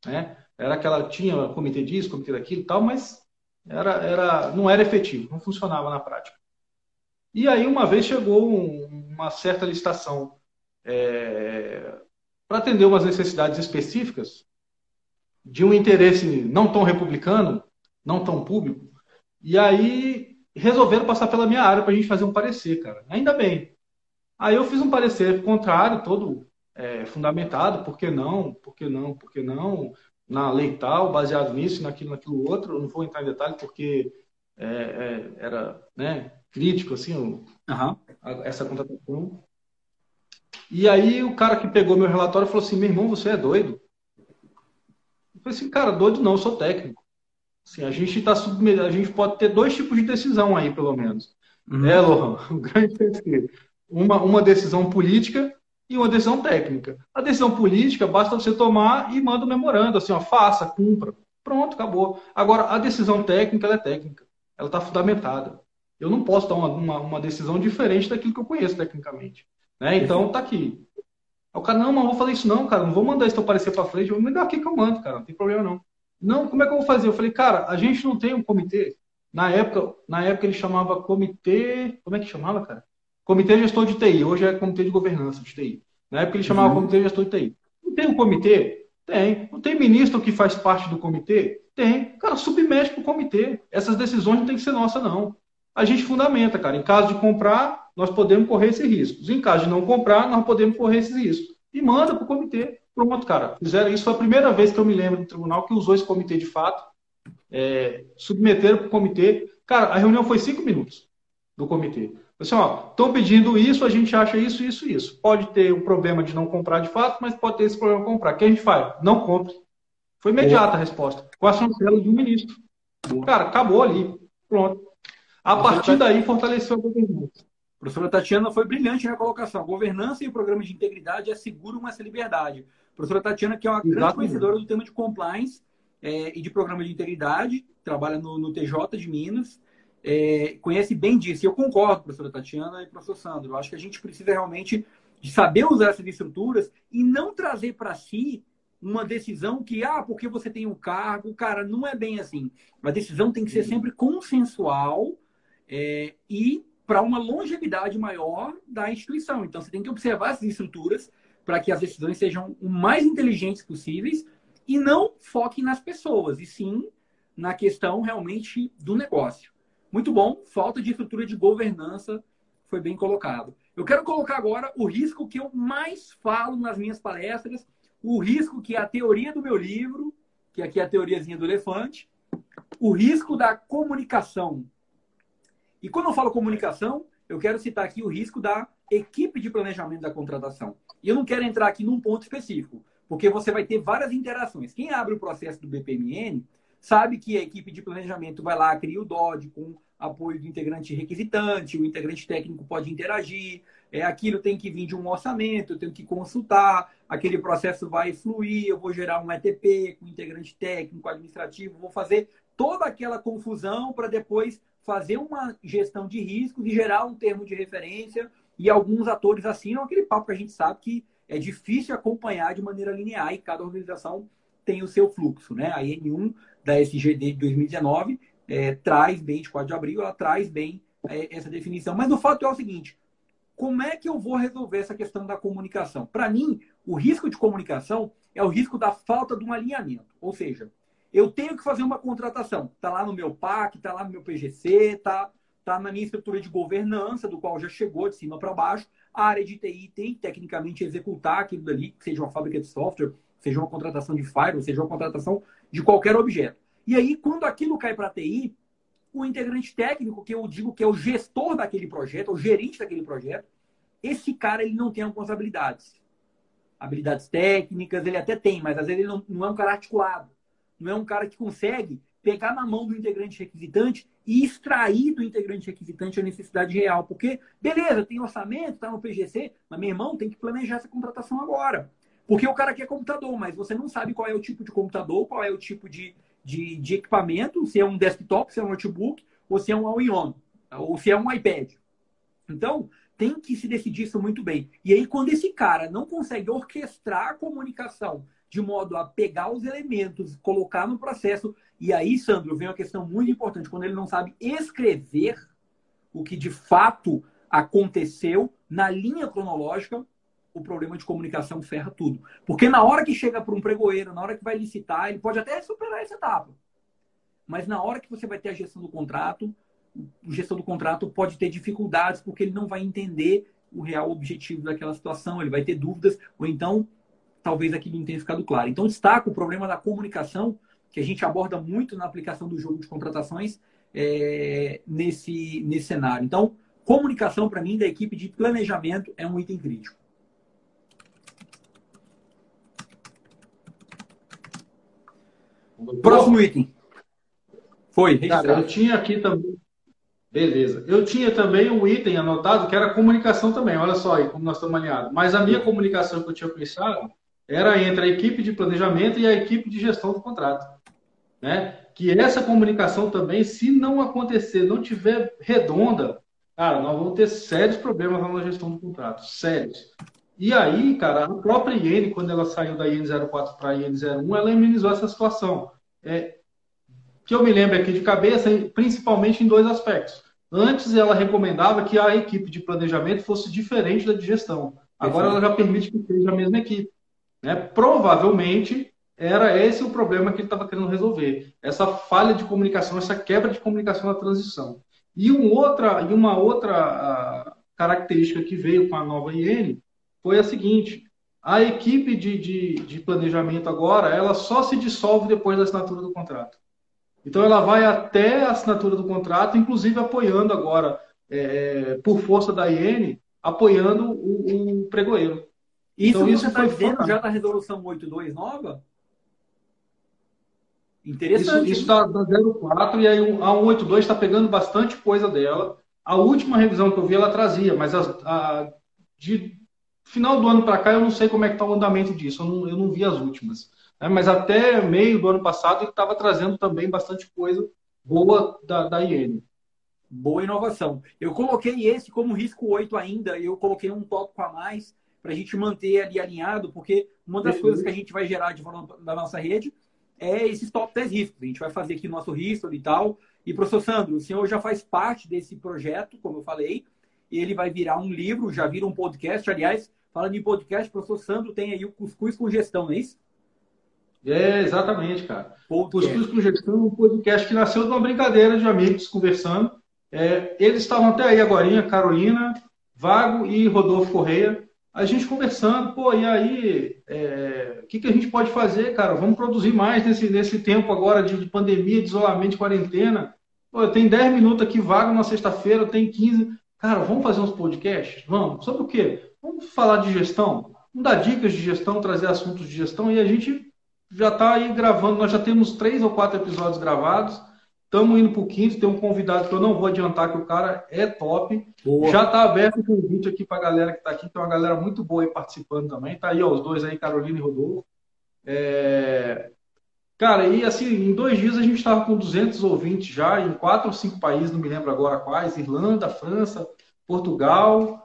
Né? Era aquela. Tinha comitê disso, comitê daquilo e tal, mas era, era, não era efetivo, não funcionava na prática. E aí, uma vez chegou um, uma certa licitação é, para atender umas necessidades específicas de um interesse não tão republicano, não tão público, e aí resolveram passar pela minha área para a gente fazer um parecer, cara. Ainda bem. Aí eu fiz um parecer contrário, todo é, fundamentado, por que não, por que não, por que não, na lei tal, baseado nisso, naquilo, naquilo outro. Eu não vou entrar em detalhe porque é, é, era né, crítico, assim, uhum. a, essa contratação. E aí o cara que pegou meu relatório falou assim, meu irmão, você é doido? Eu falei assim, cara, doido não, eu sou técnico. Assim, a gente tá submetido, a gente pode ter dois tipos de decisão aí, pelo menos. Uhum. É, Lohan, o grande uma, uma decisão política e uma decisão técnica. A decisão política basta você tomar e manda um memorando, assim, ó, faça, cumpra. Pronto, acabou. Agora, a decisão técnica, ela é técnica. Ela está fundamentada. Eu não posso dar uma, uma, uma, decisão diferente daquilo que eu conheço tecnicamente. Né? Então, tá aqui. O cara, não, mas não vou fazer isso não, cara. Não vou mandar isso aparecer para frente. Eu vou mandar aqui que eu mando, cara. Não tem problema não. Não, como é que eu vou fazer? Eu falei, cara, a gente não tem um comitê. Na época, na época ele chamava comitê. Como é que chamava, cara? Comitê Gestor de TI. Hoje é Comitê de Governança de TI. Na época ele chamava uhum. Comitê Gestor de TI. Não tem um comitê? Tem. Não tem ministro que faz parte do comitê? Tem. Cara, submete para o comitê. Essas decisões não tem que ser nossa, não. A gente fundamenta, cara. Em caso de comprar, nós podemos correr esses riscos. Em caso de não comprar, nós podemos correr esses riscos. E manda para o comitê. Pronto, cara. Fizeram isso. Foi a primeira vez que eu me lembro do tribunal que usou esse comitê de fato. É, submeteram para o comitê. Cara, a reunião foi cinco minutos do comitê. Assim, ó, estão pedindo isso, a gente acha isso, isso, isso. Pode ter um problema de não comprar de fato, mas pode ter esse problema de comprar. O que a gente faz? Não compre. Foi imediata a resposta. Com a chancela de um ministro. Cara, acabou ali. Pronto. A partir daí, fortaleceu a governança. A professora Tatiana foi brilhante na colocação. Governança e o programa de integridade asseguram essa liberdade. A professora Tatiana, que é uma Exatamente. grande conhecedora do tema de compliance é, e de programa de integridade, trabalha no, no TJ de Minas, é, conhece bem disso. E eu concordo, professora Tatiana e professor Sandro. Eu acho que a gente precisa realmente de saber usar essas estruturas e não trazer para si uma decisão que, ah, porque você tem um cargo, cara, não é bem assim. A decisão tem que ser sempre consensual é, e para uma longevidade maior da instituição. Então, você tem que observar essas estruturas para que as decisões sejam o mais inteligentes possíveis e não foquem nas pessoas, e sim na questão realmente do negócio. Muito bom, falta de estrutura de governança foi bem colocado. Eu quero colocar agora o risco que eu mais falo nas minhas palestras, o risco que é a teoria do meu livro, que aqui é a teoriazinha do elefante, o risco da comunicação e quando eu falo comunicação, eu quero citar aqui o risco da equipe de planejamento da contratação. E eu não quero entrar aqui num ponto específico, porque você vai ter várias interações. Quem abre o processo do BPMN sabe que a equipe de planejamento vai lá, cria o DOD com apoio do integrante requisitante, o integrante técnico pode interagir, é, aquilo tem que vir de um orçamento, eu tenho que consultar, aquele processo vai fluir, eu vou gerar um ETP com integrante técnico, administrativo, vou fazer toda aquela confusão para depois fazer uma gestão de riscos e gerar um termo de referência. E alguns atores assinam aquele papo que a gente sabe que é difícil acompanhar de maneira linear e cada organização tem o seu fluxo. Né? A N1 da SGD de 2019 é, traz bem, de 4 de abril, ela traz bem é, essa definição. Mas o fato é o seguinte: como é que eu vou resolver essa questão da comunicação? Para mim, o risco de comunicação é o risco da falta de um alinhamento. Ou seja, eu tenho que fazer uma contratação. Está lá no meu PAC, está lá no meu PGC, está tá na minha estrutura de governança, do qual já chegou de cima para baixo. A área de TI tem que tecnicamente executar aquilo dali, seja uma fábrica de software, seja uma contratação de firewall, seja uma contratação de qualquer objeto. E aí, quando aquilo cai para a TI, o integrante técnico, que eu digo que é o gestor daquele projeto, o gerente daquele projeto, esse cara ele não tem responsabilidades. Habilidades técnicas, ele até tem, mas às vezes ele não, não é um cara articulado não é um cara que consegue pegar na mão do integrante requisitante e extrair do integrante requisitante a necessidade real. Porque, beleza, tem orçamento, está no PGC, mas meu irmão tem que planejar essa contratação agora. Porque o cara quer computador, mas você não sabe qual é o tipo de computador, qual é o tipo de, de, de equipamento, se é um desktop, se é um notebook, ou se é um all-in-one, ou se é um iPad. Então, tem que se decidir isso muito bem. E aí, quando esse cara não consegue orquestrar a comunicação de modo a pegar os elementos, colocar no processo, e aí, Sandro, vem uma questão muito importante, quando ele não sabe escrever o que de fato aconteceu na linha cronológica, o problema de comunicação ferra tudo. Porque na hora que chega para um pregoeiro, na hora que vai licitar, ele pode até superar essa etapa. Mas na hora que você vai ter a gestão do contrato, o gestor do contrato pode ter dificuldades porque ele não vai entender o real objetivo daquela situação, ele vai ter dúvidas, ou então talvez aquilo não tenha ficado claro. Então, destaco o problema da comunicação, que a gente aborda muito na aplicação do jogo de contratações é, nesse, nesse cenário. Então, comunicação, para mim, da equipe de planejamento é um item crítico. Próximo item. Foi, Cara, eu tinha aqui também. Beleza. Eu tinha também um item anotado que era comunicação também. Olha só aí como nós estamos alinhados. Mas a minha comunicação que eu tinha pensado era entre a equipe de planejamento e a equipe de gestão do contrato. Né? Que essa comunicação também, se não acontecer, não tiver redonda, cara, nós vamos ter sérios problemas na gestão do contrato. Sérios. E aí, cara, a própria IN, quando ela saiu da IN 04 para a IN 01, ela amenizou essa situação. É, que eu me lembro aqui de cabeça, principalmente em dois aspectos. Antes, ela recomendava que a equipe de planejamento fosse diferente da de gestão. Agora, ela já permite que seja a mesma equipe. Né? Provavelmente, era esse o problema que ele estava querendo resolver. Essa falha de comunicação, essa quebra de comunicação na transição. E, um outra, e uma outra característica que veio com a nova IN foi a seguinte: a equipe de, de, de, planejamento agora, ela só se dissolve depois da assinatura do contrato. Então, ela vai até a assinatura do contrato, inclusive apoiando agora, é, por força da IN, apoiando o, o pregoeiro. Isso então, isso está dizendo já da resolução 82 nova? Interessante. Isso está da 04 e aí a 182 está pegando bastante coisa dela. A última revisão que eu vi ela trazia, mas a, a de Final do ano para cá, eu não sei como é que está o andamento disso, eu não, eu não vi as últimas. Né? Mas até meio do ano passado, ele estava trazendo também bastante coisa boa da, da IN. Boa inovação. Eu coloquei esse como risco 8 ainda, eu coloquei um tópico a mais para a gente manter ali alinhado, porque uma das coisas que a gente vai gerar de forma da nossa rede é esses top 10 riscos. A gente vai fazer aqui o nosso risco e tal. E, professor Sandro, o senhor já faz parte desse projeto, como eu falei, e ele vai virar um livro, já vira um podcast. Aliás, Falando em podcast, o professor Sandro tem aí o Cuscuz com Gestão, não é isso? É, exatamente, cara. Podcast. Cuscuz com Gestão é um podcast que nasceu de uma brincadeira de amigos conversando. É, eles estavam até aí agora, Carolina, Vago e Rodolfo Correia. A gente conversando, pô, e aí, é, o que, que a gente pode fazer, cara? Vamos produzir mais nesse, nesse tempo agora de, de pandemia, de isolamento, de quarentena. Pô, tem 10 minutos aqui vago na sexta-feira, tem 15. Cara, vamos fazer uns podcasts? Vamos. Sobre o quê? Vamos falar de gestão? Vamos dar dicas de gestão, trazer assuntos de gestão e a gente já está aí gravando. Nós já temos três ou quatro episódios gravados. Estamos indo para o quinto. Tem um convidado que eu não vou adiantar, que o cara é top. Boa. Já está aberto o convite aqui para a galera que está aqui. Tem uma galera muito boa aí participando também. Está aí ó, os dois aí, Carolina e Rodolfo. É... Cara, e assim, em dois dias a gente estava com 200 ouvintes já, em quatro ou cinco países, não me lembro agora quais: Irlanda, França, Portugal,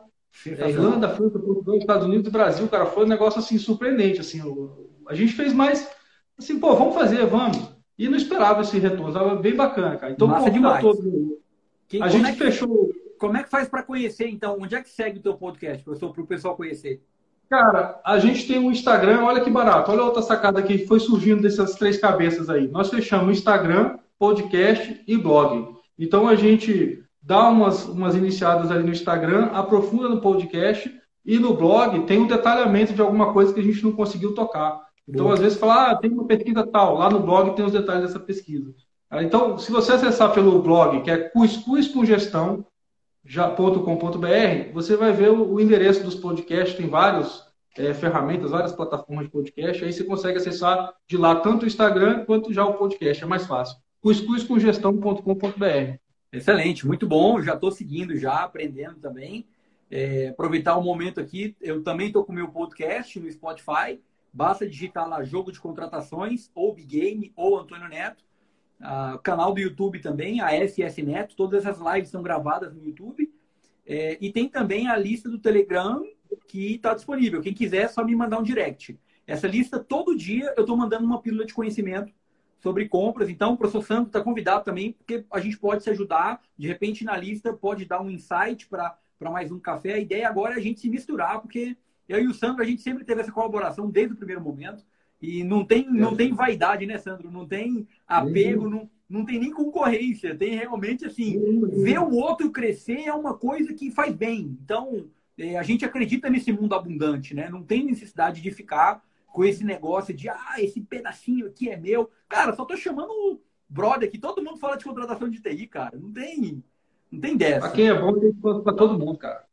é, Irlanda, França, Portugal, Estados Unidos e Brasil, cara, foi um negócio assim surpreendente, assim, a gente fez mais, assim, pô, vamos fazer, vamos. E não esperava esse retorno, estava bem bacana, cara. Então, Massa demais. Todo, que, a gente é que, fechou. Como é que faz para conhecer, então? Onde é que segue o teu podcast, professor, para o pessoal conhecer? Cara, a gente tem um Instagram, olha que barato. Olha a outra sacada que foi surgindo dessas três cabeças aí. Nós fechamos Instagram, podcast e blog. Então a gente dá umas, umas iniciadas ali no Instagram, aprofunda no podcast e no blog tem um detalhamento de alguma coisa que a gente não conseguiu tocar. Então, Boa. às vezes, fala, ah, tem uma pesquisa tal, lá no blog tem os detalhes dessa pesquisa. Ah, então, se você acessar pelo blog, que é cuscuzcongestão.com.br, você vai ver o, endereço dos podcasts, tem várias é, ferramentas, várias plataformas de podcast, aí você consegue acessar de lá tanto o Instagram quanto já o podcast, é mais fácil. cuscuzcongestão.com.br. Excelente, muito bom. Já estou seguindo, já aprendendo também. É, aproveitar o momento aqui. Eu também estou com o meu podcast no Spotify. Basta digitar lá jogo de contratações, ou Big Game, ou Antônio Neto. Uh, canal do YouTube também, a SS Neto. Todas as lives são gravadas no YouTube. É, e tem também a lista do Telegram que está disponível. Quem quiser, é só me mandar um direct. Essa lista, todo dia, eu estou mandando uma pílula de conhecimento sobre compras. Então, o professor Santo está convidado também, porque a gente pode se ajudar. De repente, na lista, pode dar um insight para mais um café. A ideia agora é a gente se misturar, porque eu e o Sandro, a gente sempre teve essa colaboração desde o primeiro momento. E não tem, não tem vaidade, né, Sandro? Não tem apego, não, não tem nem concorrência. Tem realmente, assim, ver o outro crescer é uma coisa que faz bem. Então, é, a gente acredita nesse mundo abundante, né? Não tem necessidade de ficar com esse negócio de, ah, esse pedacinho aqui é meu. Cara, só tô chamando o brother aqui. Todo mundo fala de contratação de TI, cara. Não tem, não tem dessa. Pra quem é bom, tem para todo mundo, cara.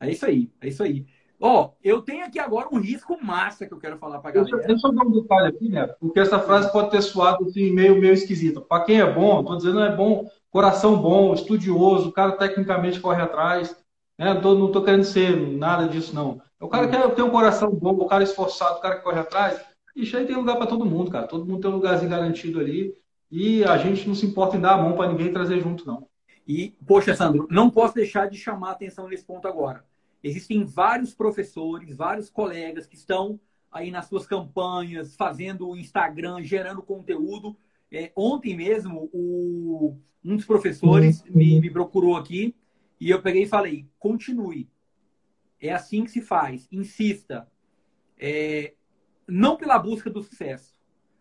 É isso aí, é isso aí. Ó, oh, eu tenho aqui agora um risco massa que eu quero falar pra galera. Deixa eu dar um detalhe aqui, né? Porque essa frase pode ter soado assim, meio, meio esquisita. Para quem é bom, tô dizendo é bom, coração bom, estudioso, o cara tecnicamente corre atrás. Né? Não, tô, não tô querendo ser nada disso, não. O cara que tem um coração bom, o cara esforçado, o cara que corre atrás, isso aí tem lugar para todo mundo, cara. Todo mundo tem um lugarzinho garantido ali. E a gente não se importa em dar a mão para ninguém trazer junto, não. E, poxa, Sandro, não posso deixar de chamar a atenção nesse ponto agora. Existem vários professores, vários colegas que estão aí nas suas campanhas, fazendo o Instagram, gerando conteúdo. É, ontem mesmo, o, um dos professores uhum. me, me procurou aqui e eu peguei e falei: continue. É assim que se faz. Insista. É, não pela busca do sucesso,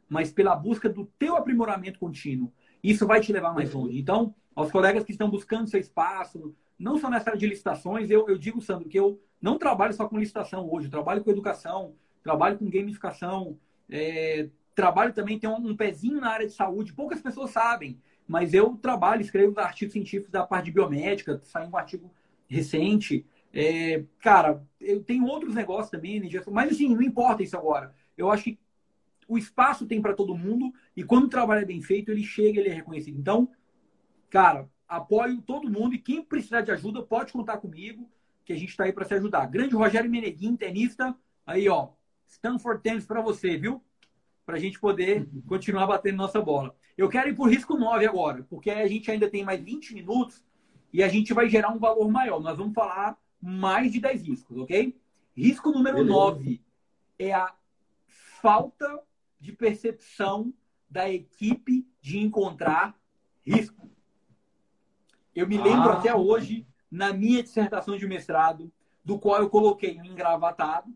mas pela busca do teu aprimoramento contínuo. Isso vai te levar mais longe. Então, aos colegas que estão buscando seu espaço, não só nessa área de licitações, eu, eu digo, Sandro, que eu não trabalho só com licitação hoje, trabalho com educação, trabalho com gamificação, é, trabalho também, tem um, um, pezinho na área de saúde, poucas pessoas sabem, mas eu trabalho, escrevo artigos científicos da parte de biomédica, saiu um artigo recente, é, cara, eu tenho outros negócios também, mas assim, não importa isso agora. Eu acho que o espaço tem para todo mundo e quando o trabalho é bem feito, ele chega, ele é reconhecido. Então, cara, apoio todo mundo e quem precisar de ajuda pode contar comigo, que a gente está aí para se ajudar. Grande Rogério Meneguin, tenista, aí ó, Stanford Tennis para você, viu? Para a gente poder continuar batendo nossa bola. Eu quero ir por risco 9 agora, porque a gente ainda tem mais 20 minutos e a gente vai gerar um valor maior. Nós vamos falar mais de 10 riscos, ok? Risco número Beleza. 9 é a falta de percepção da equipe de encontrar risco. Eu me lembro ah. até hoje, na minha dissertação de mestrado, do qual eu coloquei um engravatado,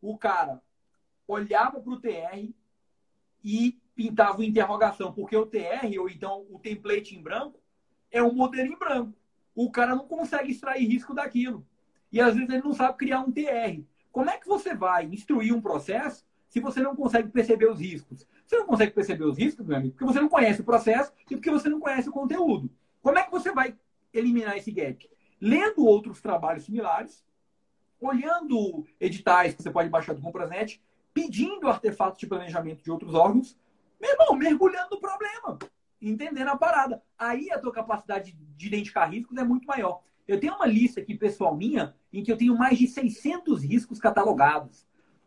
o cara olhava para o TR e pintava interrogação, porque o TR, ou então o template em branco, é um modelo em branco. O cara não consegue extrair risco daquilo. E às vezes ele não sabe criar um TR. Como é que você vai instruir um processo se você não consegue perceber os riscos? Você não consegue perceber os riscos, meu amigo, porque você não conhece o processo e porque você não conhece o conteúdo. Como é que você vai eliminar esse gap? Lendo outros trabalhos similares, olhando editais que você pode baixar do Comprasnet, pedindo artefatos de planejamento de outros órgãos, meu irmão, mergulhando no problema, entendendo a parada. Aí a tua capacidade de identificar riscos é muito maior. Eu tenho uma lista aqui pessoal minha em que eu tenho mais de 600 riscos catalogados,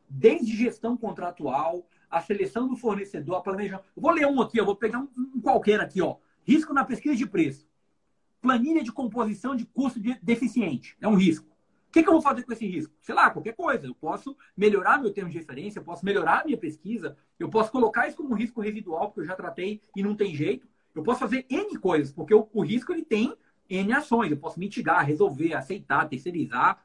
desde gestão contratual, a seleção do fornecedor, a planejamento. vou ler um aqui, eu vou pegar um, um, qualquer aqui, ó. Risco na pesquisa de preço. Planilha de composição de custo de deficiente. É um risco. Que, que eu vou fazer com esse risco? Sei lá, qualquer coisa. Eu posso melhorar meu termo de referência, eu posso melhorar minha pesquisa, eu posso colocar isso como um risco residual, porque eu já tratei e não tem jeito. Eu posso fazer N coisas, porque o, o risco ele tem N ações. Eu posso mitigar, resolver, aceitar, terceirizar,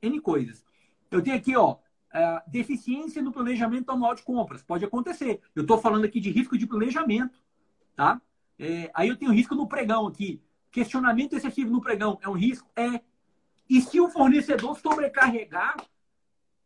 N coisas. Eu tenho aqui, ó, uh, deficiência no planejamento anual de compras. Pode acontecer. Eu estou falando aqui de risco de planejamento, tá? É, aí eu tenho risco no pregão aqui. Questionamento excessivo no pregão é um risco? É. E se o fornecedor sobrecarregar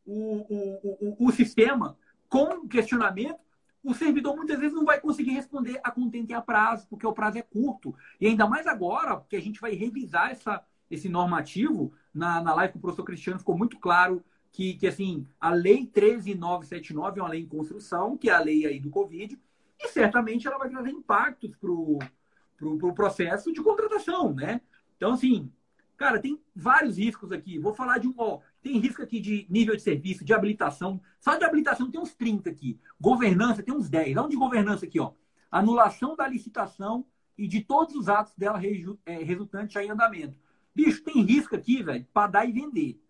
o, o, o, o sistema com questionamento, o servidor muitas vezes não vai conseguir responder a contento e a prazo, porque o prazo é curto. E ainda mais agora, porque a gente vai revisar essa, esse normativo. Na, na live com o professor Cristiano ficou muito claro que, que assim, a lei 13979 é uma lei em construção, que é a lei aí do Covid, e certamente ela vai trazer impactos para o pro, pro processo de contratação, né? Então, assim, cara, tem vários riscos aqui. Vou falar de um, ó, tem risco aqui de nível de serviço, de habilitação. Só de habilitação tem uns 30 aqui. Governança tem uns 10. Onde de governança aqui, ó. Anulação da licitação e de todos os atos dela é, resultantes em andamento. Bicho, tem risco aqui, velho, para dar e vender.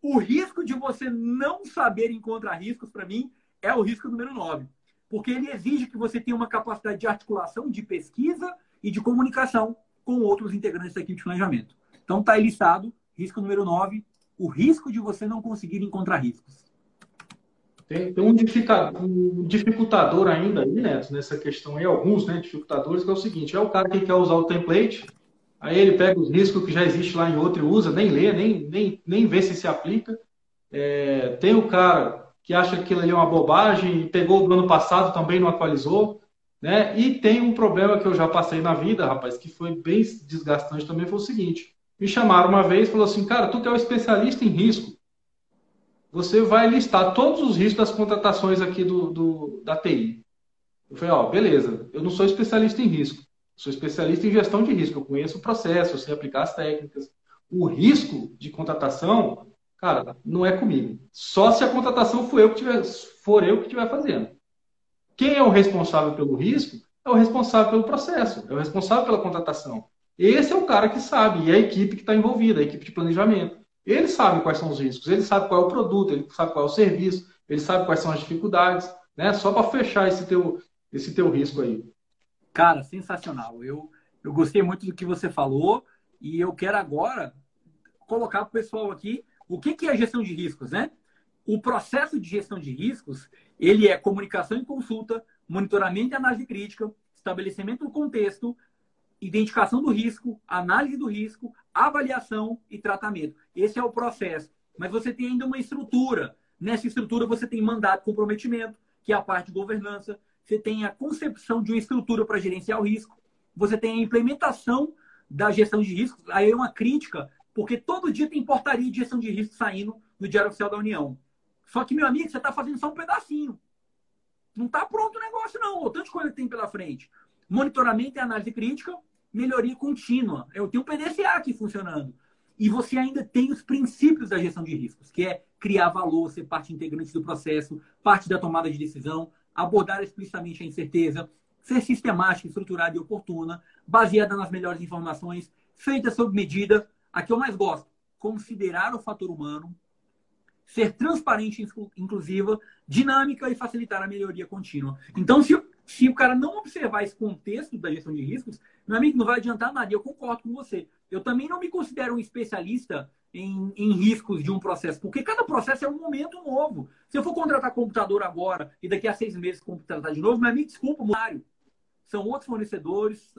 O risco de você não saber encontrar riscos, para mim, é o risco número 9. Porque ele exige que você tenha uma capacidade de articulação, de pesquisa e de comunicação com outros integrantes da equipe de planejamento. Então, está listado, risco número 9, o risco de você não conseguir encontrar riscos. Tem, tem um, um, dificultador ainda aí, Neto, nessa questão aí, alguns né, dificultadores, que é o seguinte, é o cara que quer usar o template, aí ele pega os riscos que já existe lá em outro e usa, nem lê, nem, nem, nem vê se se aplica. É, tem o cara que acha que aquilo ali é uma bobagem pegou do ano passado também não atualizou. Né? E tem um problema que eu já passei na vida, rapaz, que foi bem desgastante também, foi o seguinte. Me chamaram uma vez e falou assim, cara, tu é um especialista em risco, você vai listar todos os riscos das contratações aqui do, do, da TI. Eu falei, ó, beleza, eu não sou especialista em risco, sou especialista em gestão de risco, eu conheço o processo, eu sei aplicar as técnicas. O risco de contratação, cara, não é comigo. Só se a contratação for eu que tiver, for eu que estiver fazendo. Quem é o responsável pelo risco é o responsável pelo processo, é o responsável pela contratação. Esse é o cara que sabe, e é a equipe que está envolvida, a equipe de planejamento. Ele sabe quais são os riscos, ele sabe qual é o produto, ele sabe qual é o serviço, ele sabe quais são as dificuldades, né? Só para fechar esse teu, esse teu risco aí. Cara, sensacional. Eu, eu gostei muito do que você falou e eu quero agora colocar para o pessoal aqui o que, que é gestão de riscos, né? O processo de gestão de riscos, ele é comunicação e consulta, monitoramento e análise crítica, estabelecimento do contexto, identificação do risco, análise do risco, avaliação e tratamento. Esse é o processo. Mas você tem ainda uma estrutura. Nessa estrutura você tem mandato e comprometimento, que é a parte de governança. Você tem a concepção de uma estrutura para gerenciar o risco. Você tem a implementação da gestão de riscos. Aí é uma crítica, porque todo dia tem portaria de gestão de risco saindo no Diário Oficial da União. Só que, meu amigo, você está fazendo só um pedacinho. Não está pronto o negócio, não. O tanto de coisa que tem pela frente. Monitoramento e análise crítica, melhoria contínua. Eu tenho o PDCA aqui funcionando. E você ainda tem os princípios da gestão de riscos, que é criar valor, ser parte integrante do processo, parte da tomada de decisão, abordar explicitamente a incerteza, ser sistemática, estruturada e oportuna, baseada nas melhores informações, feita sob medida. A que eu mais gosto, considerar o fator humano, ser transparente inclusiva, dinâmica e facilitar a melhoria contínua. Então, se, se o cara não observar esse contexto da gestão de riscos, meu amigo, não vai adiantar nada. E eu concordo com você. Eu também não me considero um especialista em, em, riscos de um processo, porque cada processo é um momento novo. Se eu for contratar computador agora e daqui a seis meses contratar de novo, meu amigo, desculpa, Mário. São outros fornecedores,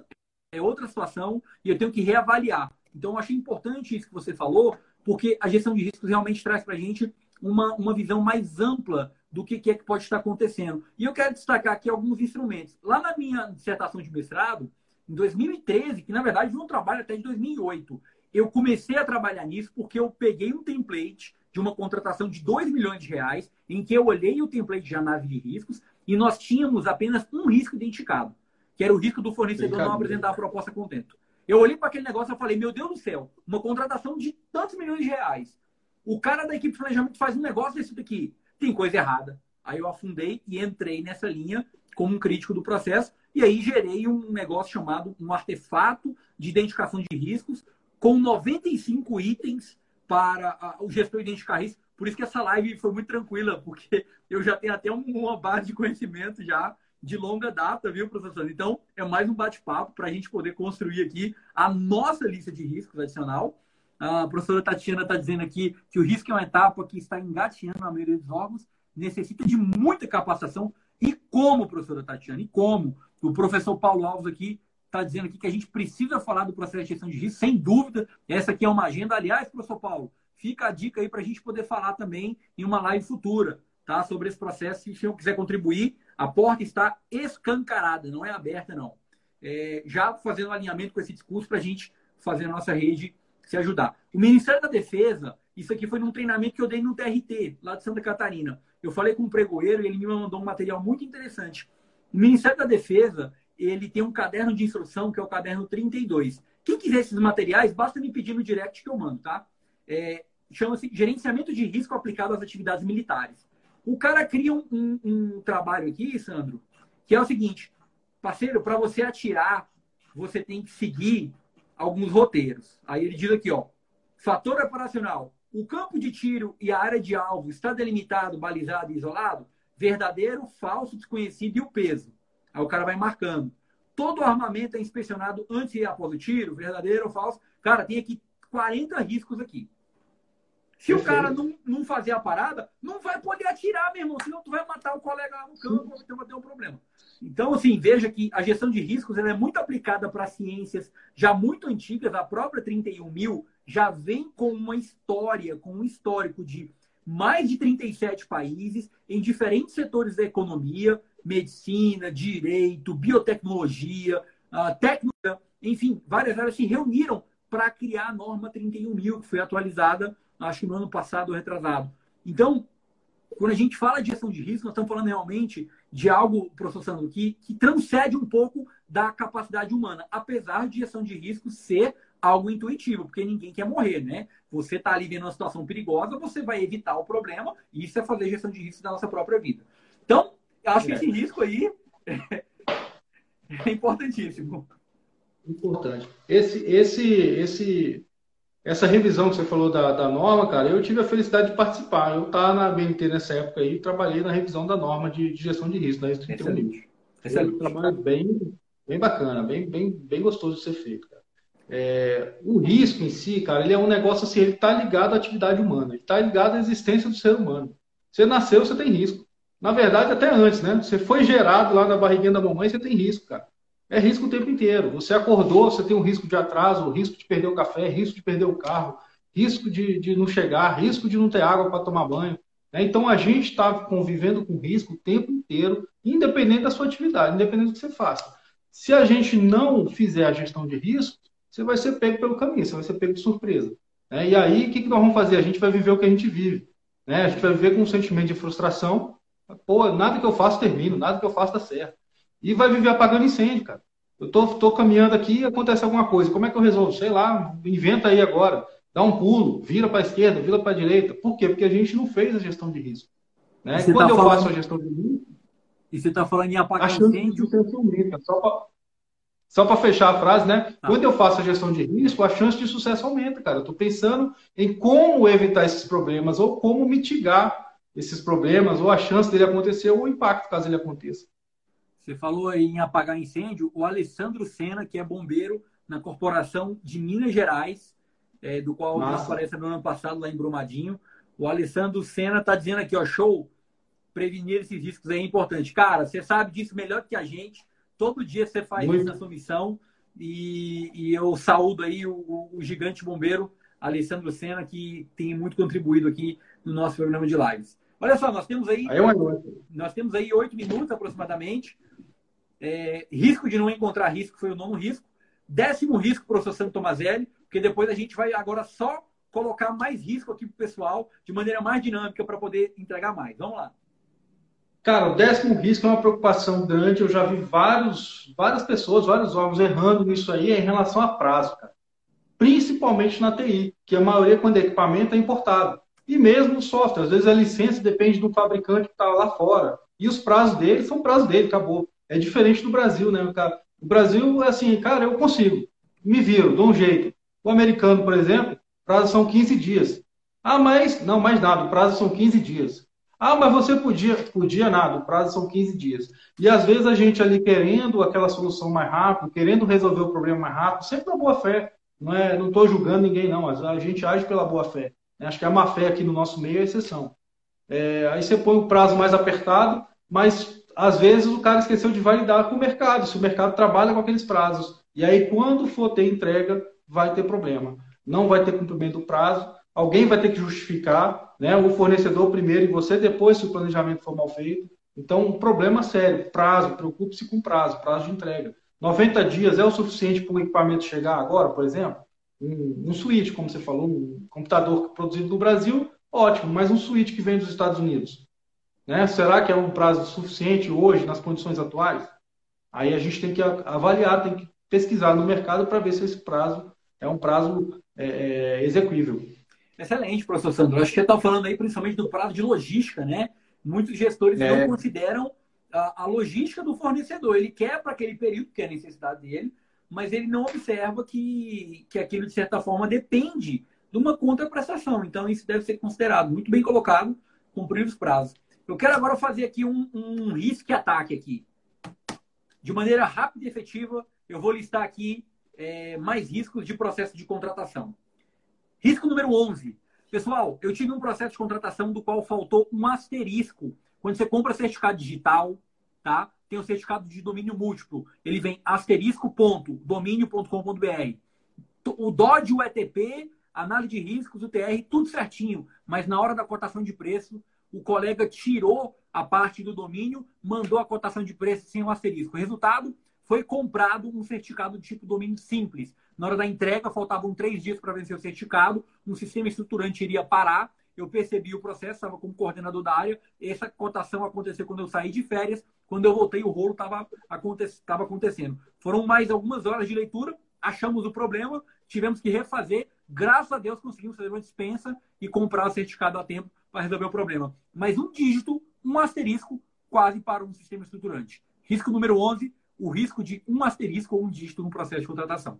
é outra situação e eu tenho que reavaliar. Então, eu achei importante isso que você falou, porque a gestão de riscos realmente traz para a gente uma, uma visão mais ampla do que, que é que pode estar acontecendo. E eu quero destacar aqui alguns instrumentos. Lá na minha dissertação de mestrado, em 2013, que na verdade foi um trabalho até de 2008, eu comecei a trabalhar nisso porque eu peguei um template de uma contratação de 2 milhões de reais, em que eu olhei o template de análise de riscos e nós tínhamos apenas um risco identificado, que era o risco do fornecedor não apresentar a proposta contento. Eu olhei para aquele negócio e falei, meu Deus do céu, uma contratação de tantos milhões de reais. O cara da equipe de planejamento faz um negócio desse daqui. Tem coisa errada. Aí eu afundei e entrei nessa linha como um crítico do processo e aí gerei um negócio chamado um artefato de identificação de riscos com 95 itens para o gestor identificar riscos. Por isso que essa live foi muito tranquila, porque eu já tenho até uma base de conhecimento já de longa data, viu, professor? Então, é mais um bate-papo para a gente poder construir aqui a nossa lista de riscos adicional. A professora Tatiana está dizendo aqui que o risco é uma etapa que está engateando na maioria dos órgãos, necessita de muita capacitação. E como, professora Tatiana? E como? O professor Paulo Alves aqui está dizendo aqui que a gente precisa falar do processo de gestão de risco, sem dúvida. Essa aqui é uma agenda. Aliás, professor Paulo, fica a dica aí para a gente poder falar também em uma live futura, tá? Sobre esse processo. Se o senhor quiser contribuir, a porta está escancarada, não é aberta, não. É, já fazendo alinhamento com esse discurso para a gente fazer a nossa rede se ajudar. O Ministério da Defesa, isso aqui foi num treinamento que eu dei no TRT, lá de Santa Catarina. Eu falei com um pregoeiro e ele me mandou um material muito interessante. O Ministério da Defesa, ele tem um caderno de instrução, que é o caderno 32. Quem quiser esses materiais, basta me pedir no direct que eu mando, tá? É, chama-se gerenciamento de risco aplicado às atividades militares. O cara cria um, um, um trabalho aqui, Sandro, que é o seguinte, parceiro, para você atirar, você tem que seguir alguns roteiros. Aí ele diz aqui, ó, fator operacional, o campo de tiro e a área de alvo está delimitado, balizado e isolado? Verdadeiro, falso, desconhecido e o peso. Aí o cara vai marcando. Todo o armamento é inspecionado antes e após o tiro, verdadeiro ou falso. Cara, tem aqui 40 riscos aqui. Se Perfeito. o cara não, não fazer a parada, não vai poder atirar, meu irmão, senão tu vai matar o colega lá no campo, então vai ter um problema. Então, assim, veja que a gestão de riscos é muito aplicada para ciências já muito antigas. A própria 31 mil já vem com uma história, com um histórico de mais de 37 países em diferentes setores da economia, medicina, direito, biotecnologia, técnica, enfim, várias áreas se reuniram para criar a norma 31 mil, que foi atualizada, acho que no ano passado ou retrasado. Então, quando a gente fala de gestão de risco, nós estamos falando realmente de algo, professor Sandro, que, que transcende um pouco da capacidade humana, apesar de gestão de risco ser algo intuitivo, porque ninguém quer morrer, né? Você está ali vendo uma situação perigosa, você vai evitar o problema, e isso é fazer gestão de risco da nossa própria vida. Então, acho que esse risco aí é, é importantíssimo. Importante. Esse, esse, esse, essa revisão que você falou da, da norma, cara, eu tive a felicidade de participar. Eu estava na BNT nessa época aí, trabalhei na revisão da norma de, de gestão de risco, da né? Excelente. Excelente. É um trabalho bem, bem bacana, bem, bem, bem gostoso de ser feito, cara. É, o risco em si, cara, ele é um negócio assim, ele está ligado à atividade humana, ele está ligado à existência do ser humano. Você nasceu, você tem risco. Na verdade, até antes, né? Você foi gerado lá na barriguinha da mamãe, você tem risco, cara. É risco o tempo inteiro. Você acordou, você tem um risco de atraso, risco de perder o café, risco de perder o carro, risco de, de não chegar, risco de não ter água para tomar banho. Né? Então a gente está convivendo com risco o tempo inteiro, independente da sua atividade, independente do que você faça. Se a gente não fizer a gestão de risco, você vai ser pego pelo caminho, você vai ser pego de surpresa. Né? E aí, o que, que nós vamos fazer? A gente vai viver o que a gente vive. Né? A gente vai viver com um sentimento de frustração. Pô, nada que eu faço termino, nada que eu faço dá certo e vai viver apagando incêndio, cara. Eu tô, tô caminhando aqui e acontece alguma coisa. Como é que eu resolvo? Sei lá, inventa aí agora. Dá um pulo, vira para a esquerda, vira para a direita. Por quê? Porque a gente não fez a gestão de risco. Né? Quando tá eu falando... faço a gestão de risco. E você está falando em apagar incêndio? Aumenta. Só para fechar a frase, né? Ah. Quando eu faço a gestão de risco, a chance de sucesso aumenta, cara. Eu estou pensando em como evitar esses problemas ou como mitigar esses problemas, ou a chance dele acontecer, ou o impacto caso ele aconteça. Você falou em apagar incêndio. O Alessandro Sena, que é bombeiro na Corporação de Minas Gerais, é, do qual Nossa. aparece no ano passado lá em Brumadinho. O Alessandro Sena está dizendo aqui, ó, show, prevenir esses riscos é importante. Cara, você sabe disso melhor que a gente. Todo dia você faz Muito. isso na sua missão. E, e eu saúdo aí o, o, gigante bombeiro Alessandro Sena, que tem muito contribuído aqui no nosso programa de lives. Olha só, nós temos aí, aí nós temos aí oito minutos aproximadamente. É, risco de não encontrar risco foi o nono risco. Décimo risco, professor Santo Tomazelli, porque depois a gente vai agora só colocar mais risco aqui para o pessoal de maneira mais dinâmica para poder entregar mais. Vamos lá. Cara, o décimo risco é uma preocupação grande. Eu já vi vários, várias pessoas, vários órgãos errando nisso aí em relação a prazo, cara. Principalmente na TI, que a maioria, quando é equipamento, é importado. E mesmo o software. Às vezes a licença depende do fabricante que está lá fora. E os prazos dele são prazos dele, acabou. É diferente do Brasil, né? O Brasil é assim, cara, eu consigo, me viro, dou um jeito. O americano, por exemplo, prazo são 15 dias. Ah, mas, não, mais nada, o prazo são 15 dias. Ah, mas você podia, podia nada, o prazo são 15 dias. E às vezes a gente ali querendo aquela solução mais rápido, querendo resolver o problema mais rápido, sempre na boa fé. Não é, não estou julgando ninguém, não, a gente age pela boa fé. Acho que a má fé aqui no nosso meio é exceção. É, aí você põe o prazo mais apertado, mas às vezes o cara esqueceu de validar com o mercado, se o mercado trabalha com aqueles prazos. E aí, quando for ter entrega, vai ter problema. Não vai ter cumprimento do prazo, alguém vai ter que justificar, né? o fornecedor primeiro e você depois, se o planejamento for mal feito. Então, um problema sério. Prazo, preocupe-se com prazo, prazo de entrega. 90 dias é o suficiente para o equipamento chegar agora, por exemplo? Um, um switch, como você falou, um computador produzido no Brasil, ótimo, mas um switch que vem dos Estados Unidos né? Será que é um prazo suficiente hoje, nas condições atuais? Aí a gente tem que avaliar, tem que pesquisar no mercado para ver se esse prazo é um prazo é, é, execuível. Excelente, professor Sandro. Acho que você está falando aí principalmente do prazo de logística, né? Muitos gestores é. não consideram a, a, logística do fornecedor. Ele quer para aquele período, que é a necessidade dele, mas ele não observa que, que aquilo, de certa forma, depende de uma contraprestação. Então, isso deve ser considerado. Muito bem colocado, cumprir os prazos. Eu quero agora fazer aqui um, um risco e ataque aqui. De maneira rápida e efetiva, eu vou listar aqui é, mais riscos de processo de contratação. Risco número 11. Pessoal, eu tive um processo de contratação do qual faltou um asterisco. Quando você compra certificado digital, tá? Tem o certificado de domínio múltiplo. Ele vem asterisco.domínio.com.br. O DOD, o ETP, análise de riscos, o TR, tudo certinho. Mas na hora da cotação de preço, o colega tirou a parte do domínio, mandou a cotação de preço sem o asterisco. Resultado, foi comprado um certificado de tipo domínio simples. Na hora da entrega, faltavam três dias para vencer o certificado, um sistema estruturante iria parar. Eu percebi o processo, estava como coordenador da área. Essa cotação aconteceu quando eu saí de férias. Quando eu voltei, o rolo estava acontecendo. Foram mais algumas horas de leitura, achamos o problema, tivemos que refazer. Graças a Deus conseguimos fazer uma dispensa e comprar o certificado a tempo para resolver o problema. Mas um dígito, um asterisco, quase para um sistema estruturante. Risco número 11, o risco de um asterisco ou um dígito no processo de contratação.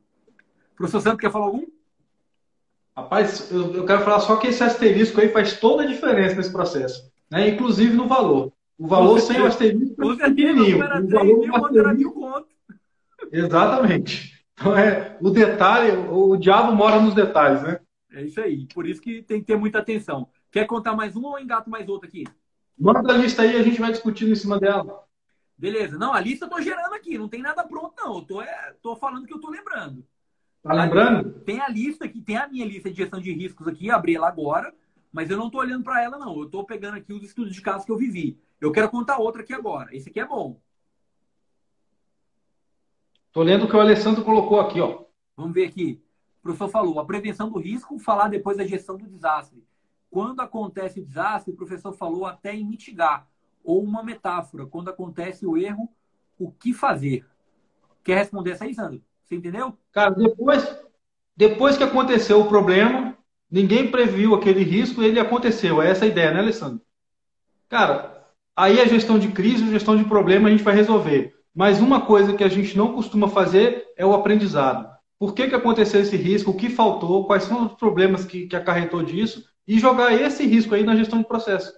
Professor Santos, quer falar algum? Rapaz, eu, eu, quero falar só que esse asterisco aí faz toda a diferença nesse processo, né? inclusive no valor. O valor sem o asterisco é pequenininho. O valor mil, Exatamente. Então, é, o detalhe, o, o diabo mora nos detalhes, né? É isso aí. Por isso que tem que ter muita atenção. Quer contar mais um ou engato mais outro aqui? Manda a lista aí, a gente vai discutindo em cima dela. Beleza. Não, a lista eu tô gerando aqui. Não tem nada pronto, não. Eu tô, é, tô falando que eu tô lembrando. Tá lembrando? Tem a lista aqui, tem a minha lista de gestão de riscos aqui, abri ela agora, mas eu não tô olhando para ela, não. Eu tô pegando aqui os estudos de caso que eu vivi. Eu quero contar outra aqui agora. Esse aqui é bom. Tô lendo o que o Alessandro colocou aqui, ó. Vamos ver aqui. O professor falou, a prevenção do risco, falar depois da gestão do desastre. Quando acontece o desastre, o professor falou até em mitigar. Ou uma metáfora, quando acontece o erro, o que fazer? Quer responder essa aí, Sandro? Você entendeu? Cara, depois, depois que aconteceu o problema, ninguém previu aquele risco e ele aconteceu. É essa a ideia, né, Alessandro? Cara, aí a gestão de crise, a gestão de problema a gente vai resolver. Mas uma coisa que a gente não costuma fazer é o aprendizado. Por que, que aconteceu esse risco? O que faltou? Quais são os problemas que, que acarretou disso? E jogar esse risco aí na gestão de processo.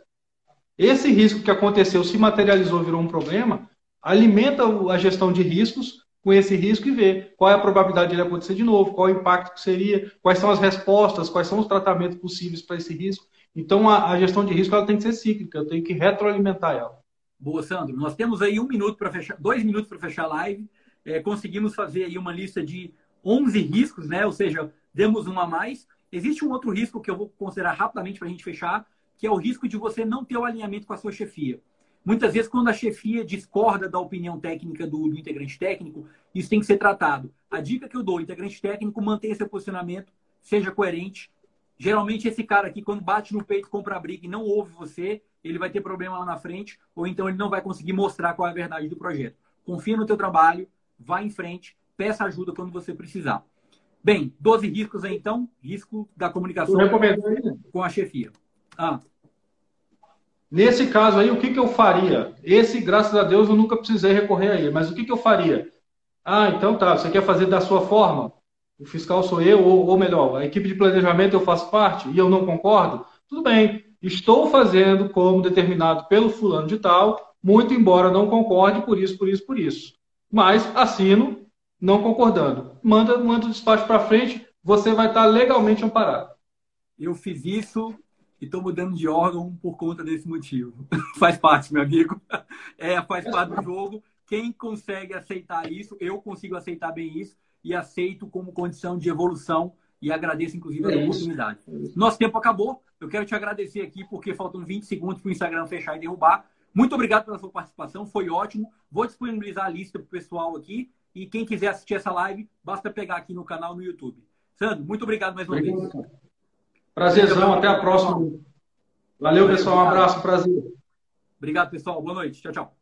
Esse risco que aconteceu, se materializou, virou um problema, alimenta a gestão de riscos com esse risco e ver qual é a probabilidade de ele acontecer de novo, qual é o impacto que seria, quais são as respostas, quais são os tratamentos possíveis para esse risco. Então, a, a, gestão de risco ela tem que ser cíclica, eu tenho que retroalimentar ela. Boa, Sandro. Nós temos aí um minuto para fechar, dois minutos para fechar a live. É, conseguimos fazer aí uma lista de 11 riscos, né? Ou seja, demos uma a mais. Existe um outro risco que eu vou considerar rapidamente para a gente fechar, que é o risco de você não ter o alinhamento com a sua chefia. Muitas vezes, quando a chefia discorda da opinião técnica do, do, integrante técnico, isso tem que ser tratado. A dica que eu dou, integrante técnico, mantenha seu posicionamento, seja coerente. Geralmente, esse cara aqui, quando bate no peito, compra a briga e não ouve você, ele vai ter problema lá na frente, ou então ele não vai conseguir mostrar qual é a verdade do projeto. Confia no teu trabalho, vá em frente, peça ajuda quando você precisar. Bem, 12 riscos aí, então. Risco da comunicação com a chefia. Ah. Nesse caso aí, o que, que eu faria? Esse, graças a Deus, eu nunca precisei recorrer a ele. Mas o que, que eu faria? Ah, então tá, você quer fazer da sua forma? O fiscal sou eu, ou, ou melhor, a equipe de planejamento eu faço parte e eu não concordo? Tudo bem, estou fazendo como determinado pelo fulano de tal, muito embora não concorde por isso, por isso, por isso. Mas assino não concordando. Manda, manda o despacho para frente, você vai estar legalmente amparado. Eu fiz isso e estou mudando de órgão por conta desse motivo. faz parte, meu amigo. É, faz parte do jogo. Quem consegue aceitar isso, eu consigo aceitar bem isso e aceito como condição de evolução e agradeço, inclusive, é a oportunidade. Nosso tempo acabou. Eu quero te agradecer aqui porque faltam 20 segundos para o Instagram fechar e derrubar. Muito obrigado pela sua participação, foi ótimo. Vou disponibilizar a lista para o pessoal aqui e quem quiser assistir essa live, basta pegar aqui no canal no YouTube. Sandro, muito obrigado mais uma obrigado. vez. Prazerzão, até a próxima. Valeu, pessoal. Um abraço, prazer. Obrigado, pessoal. Boa noite. Tchau, tchau.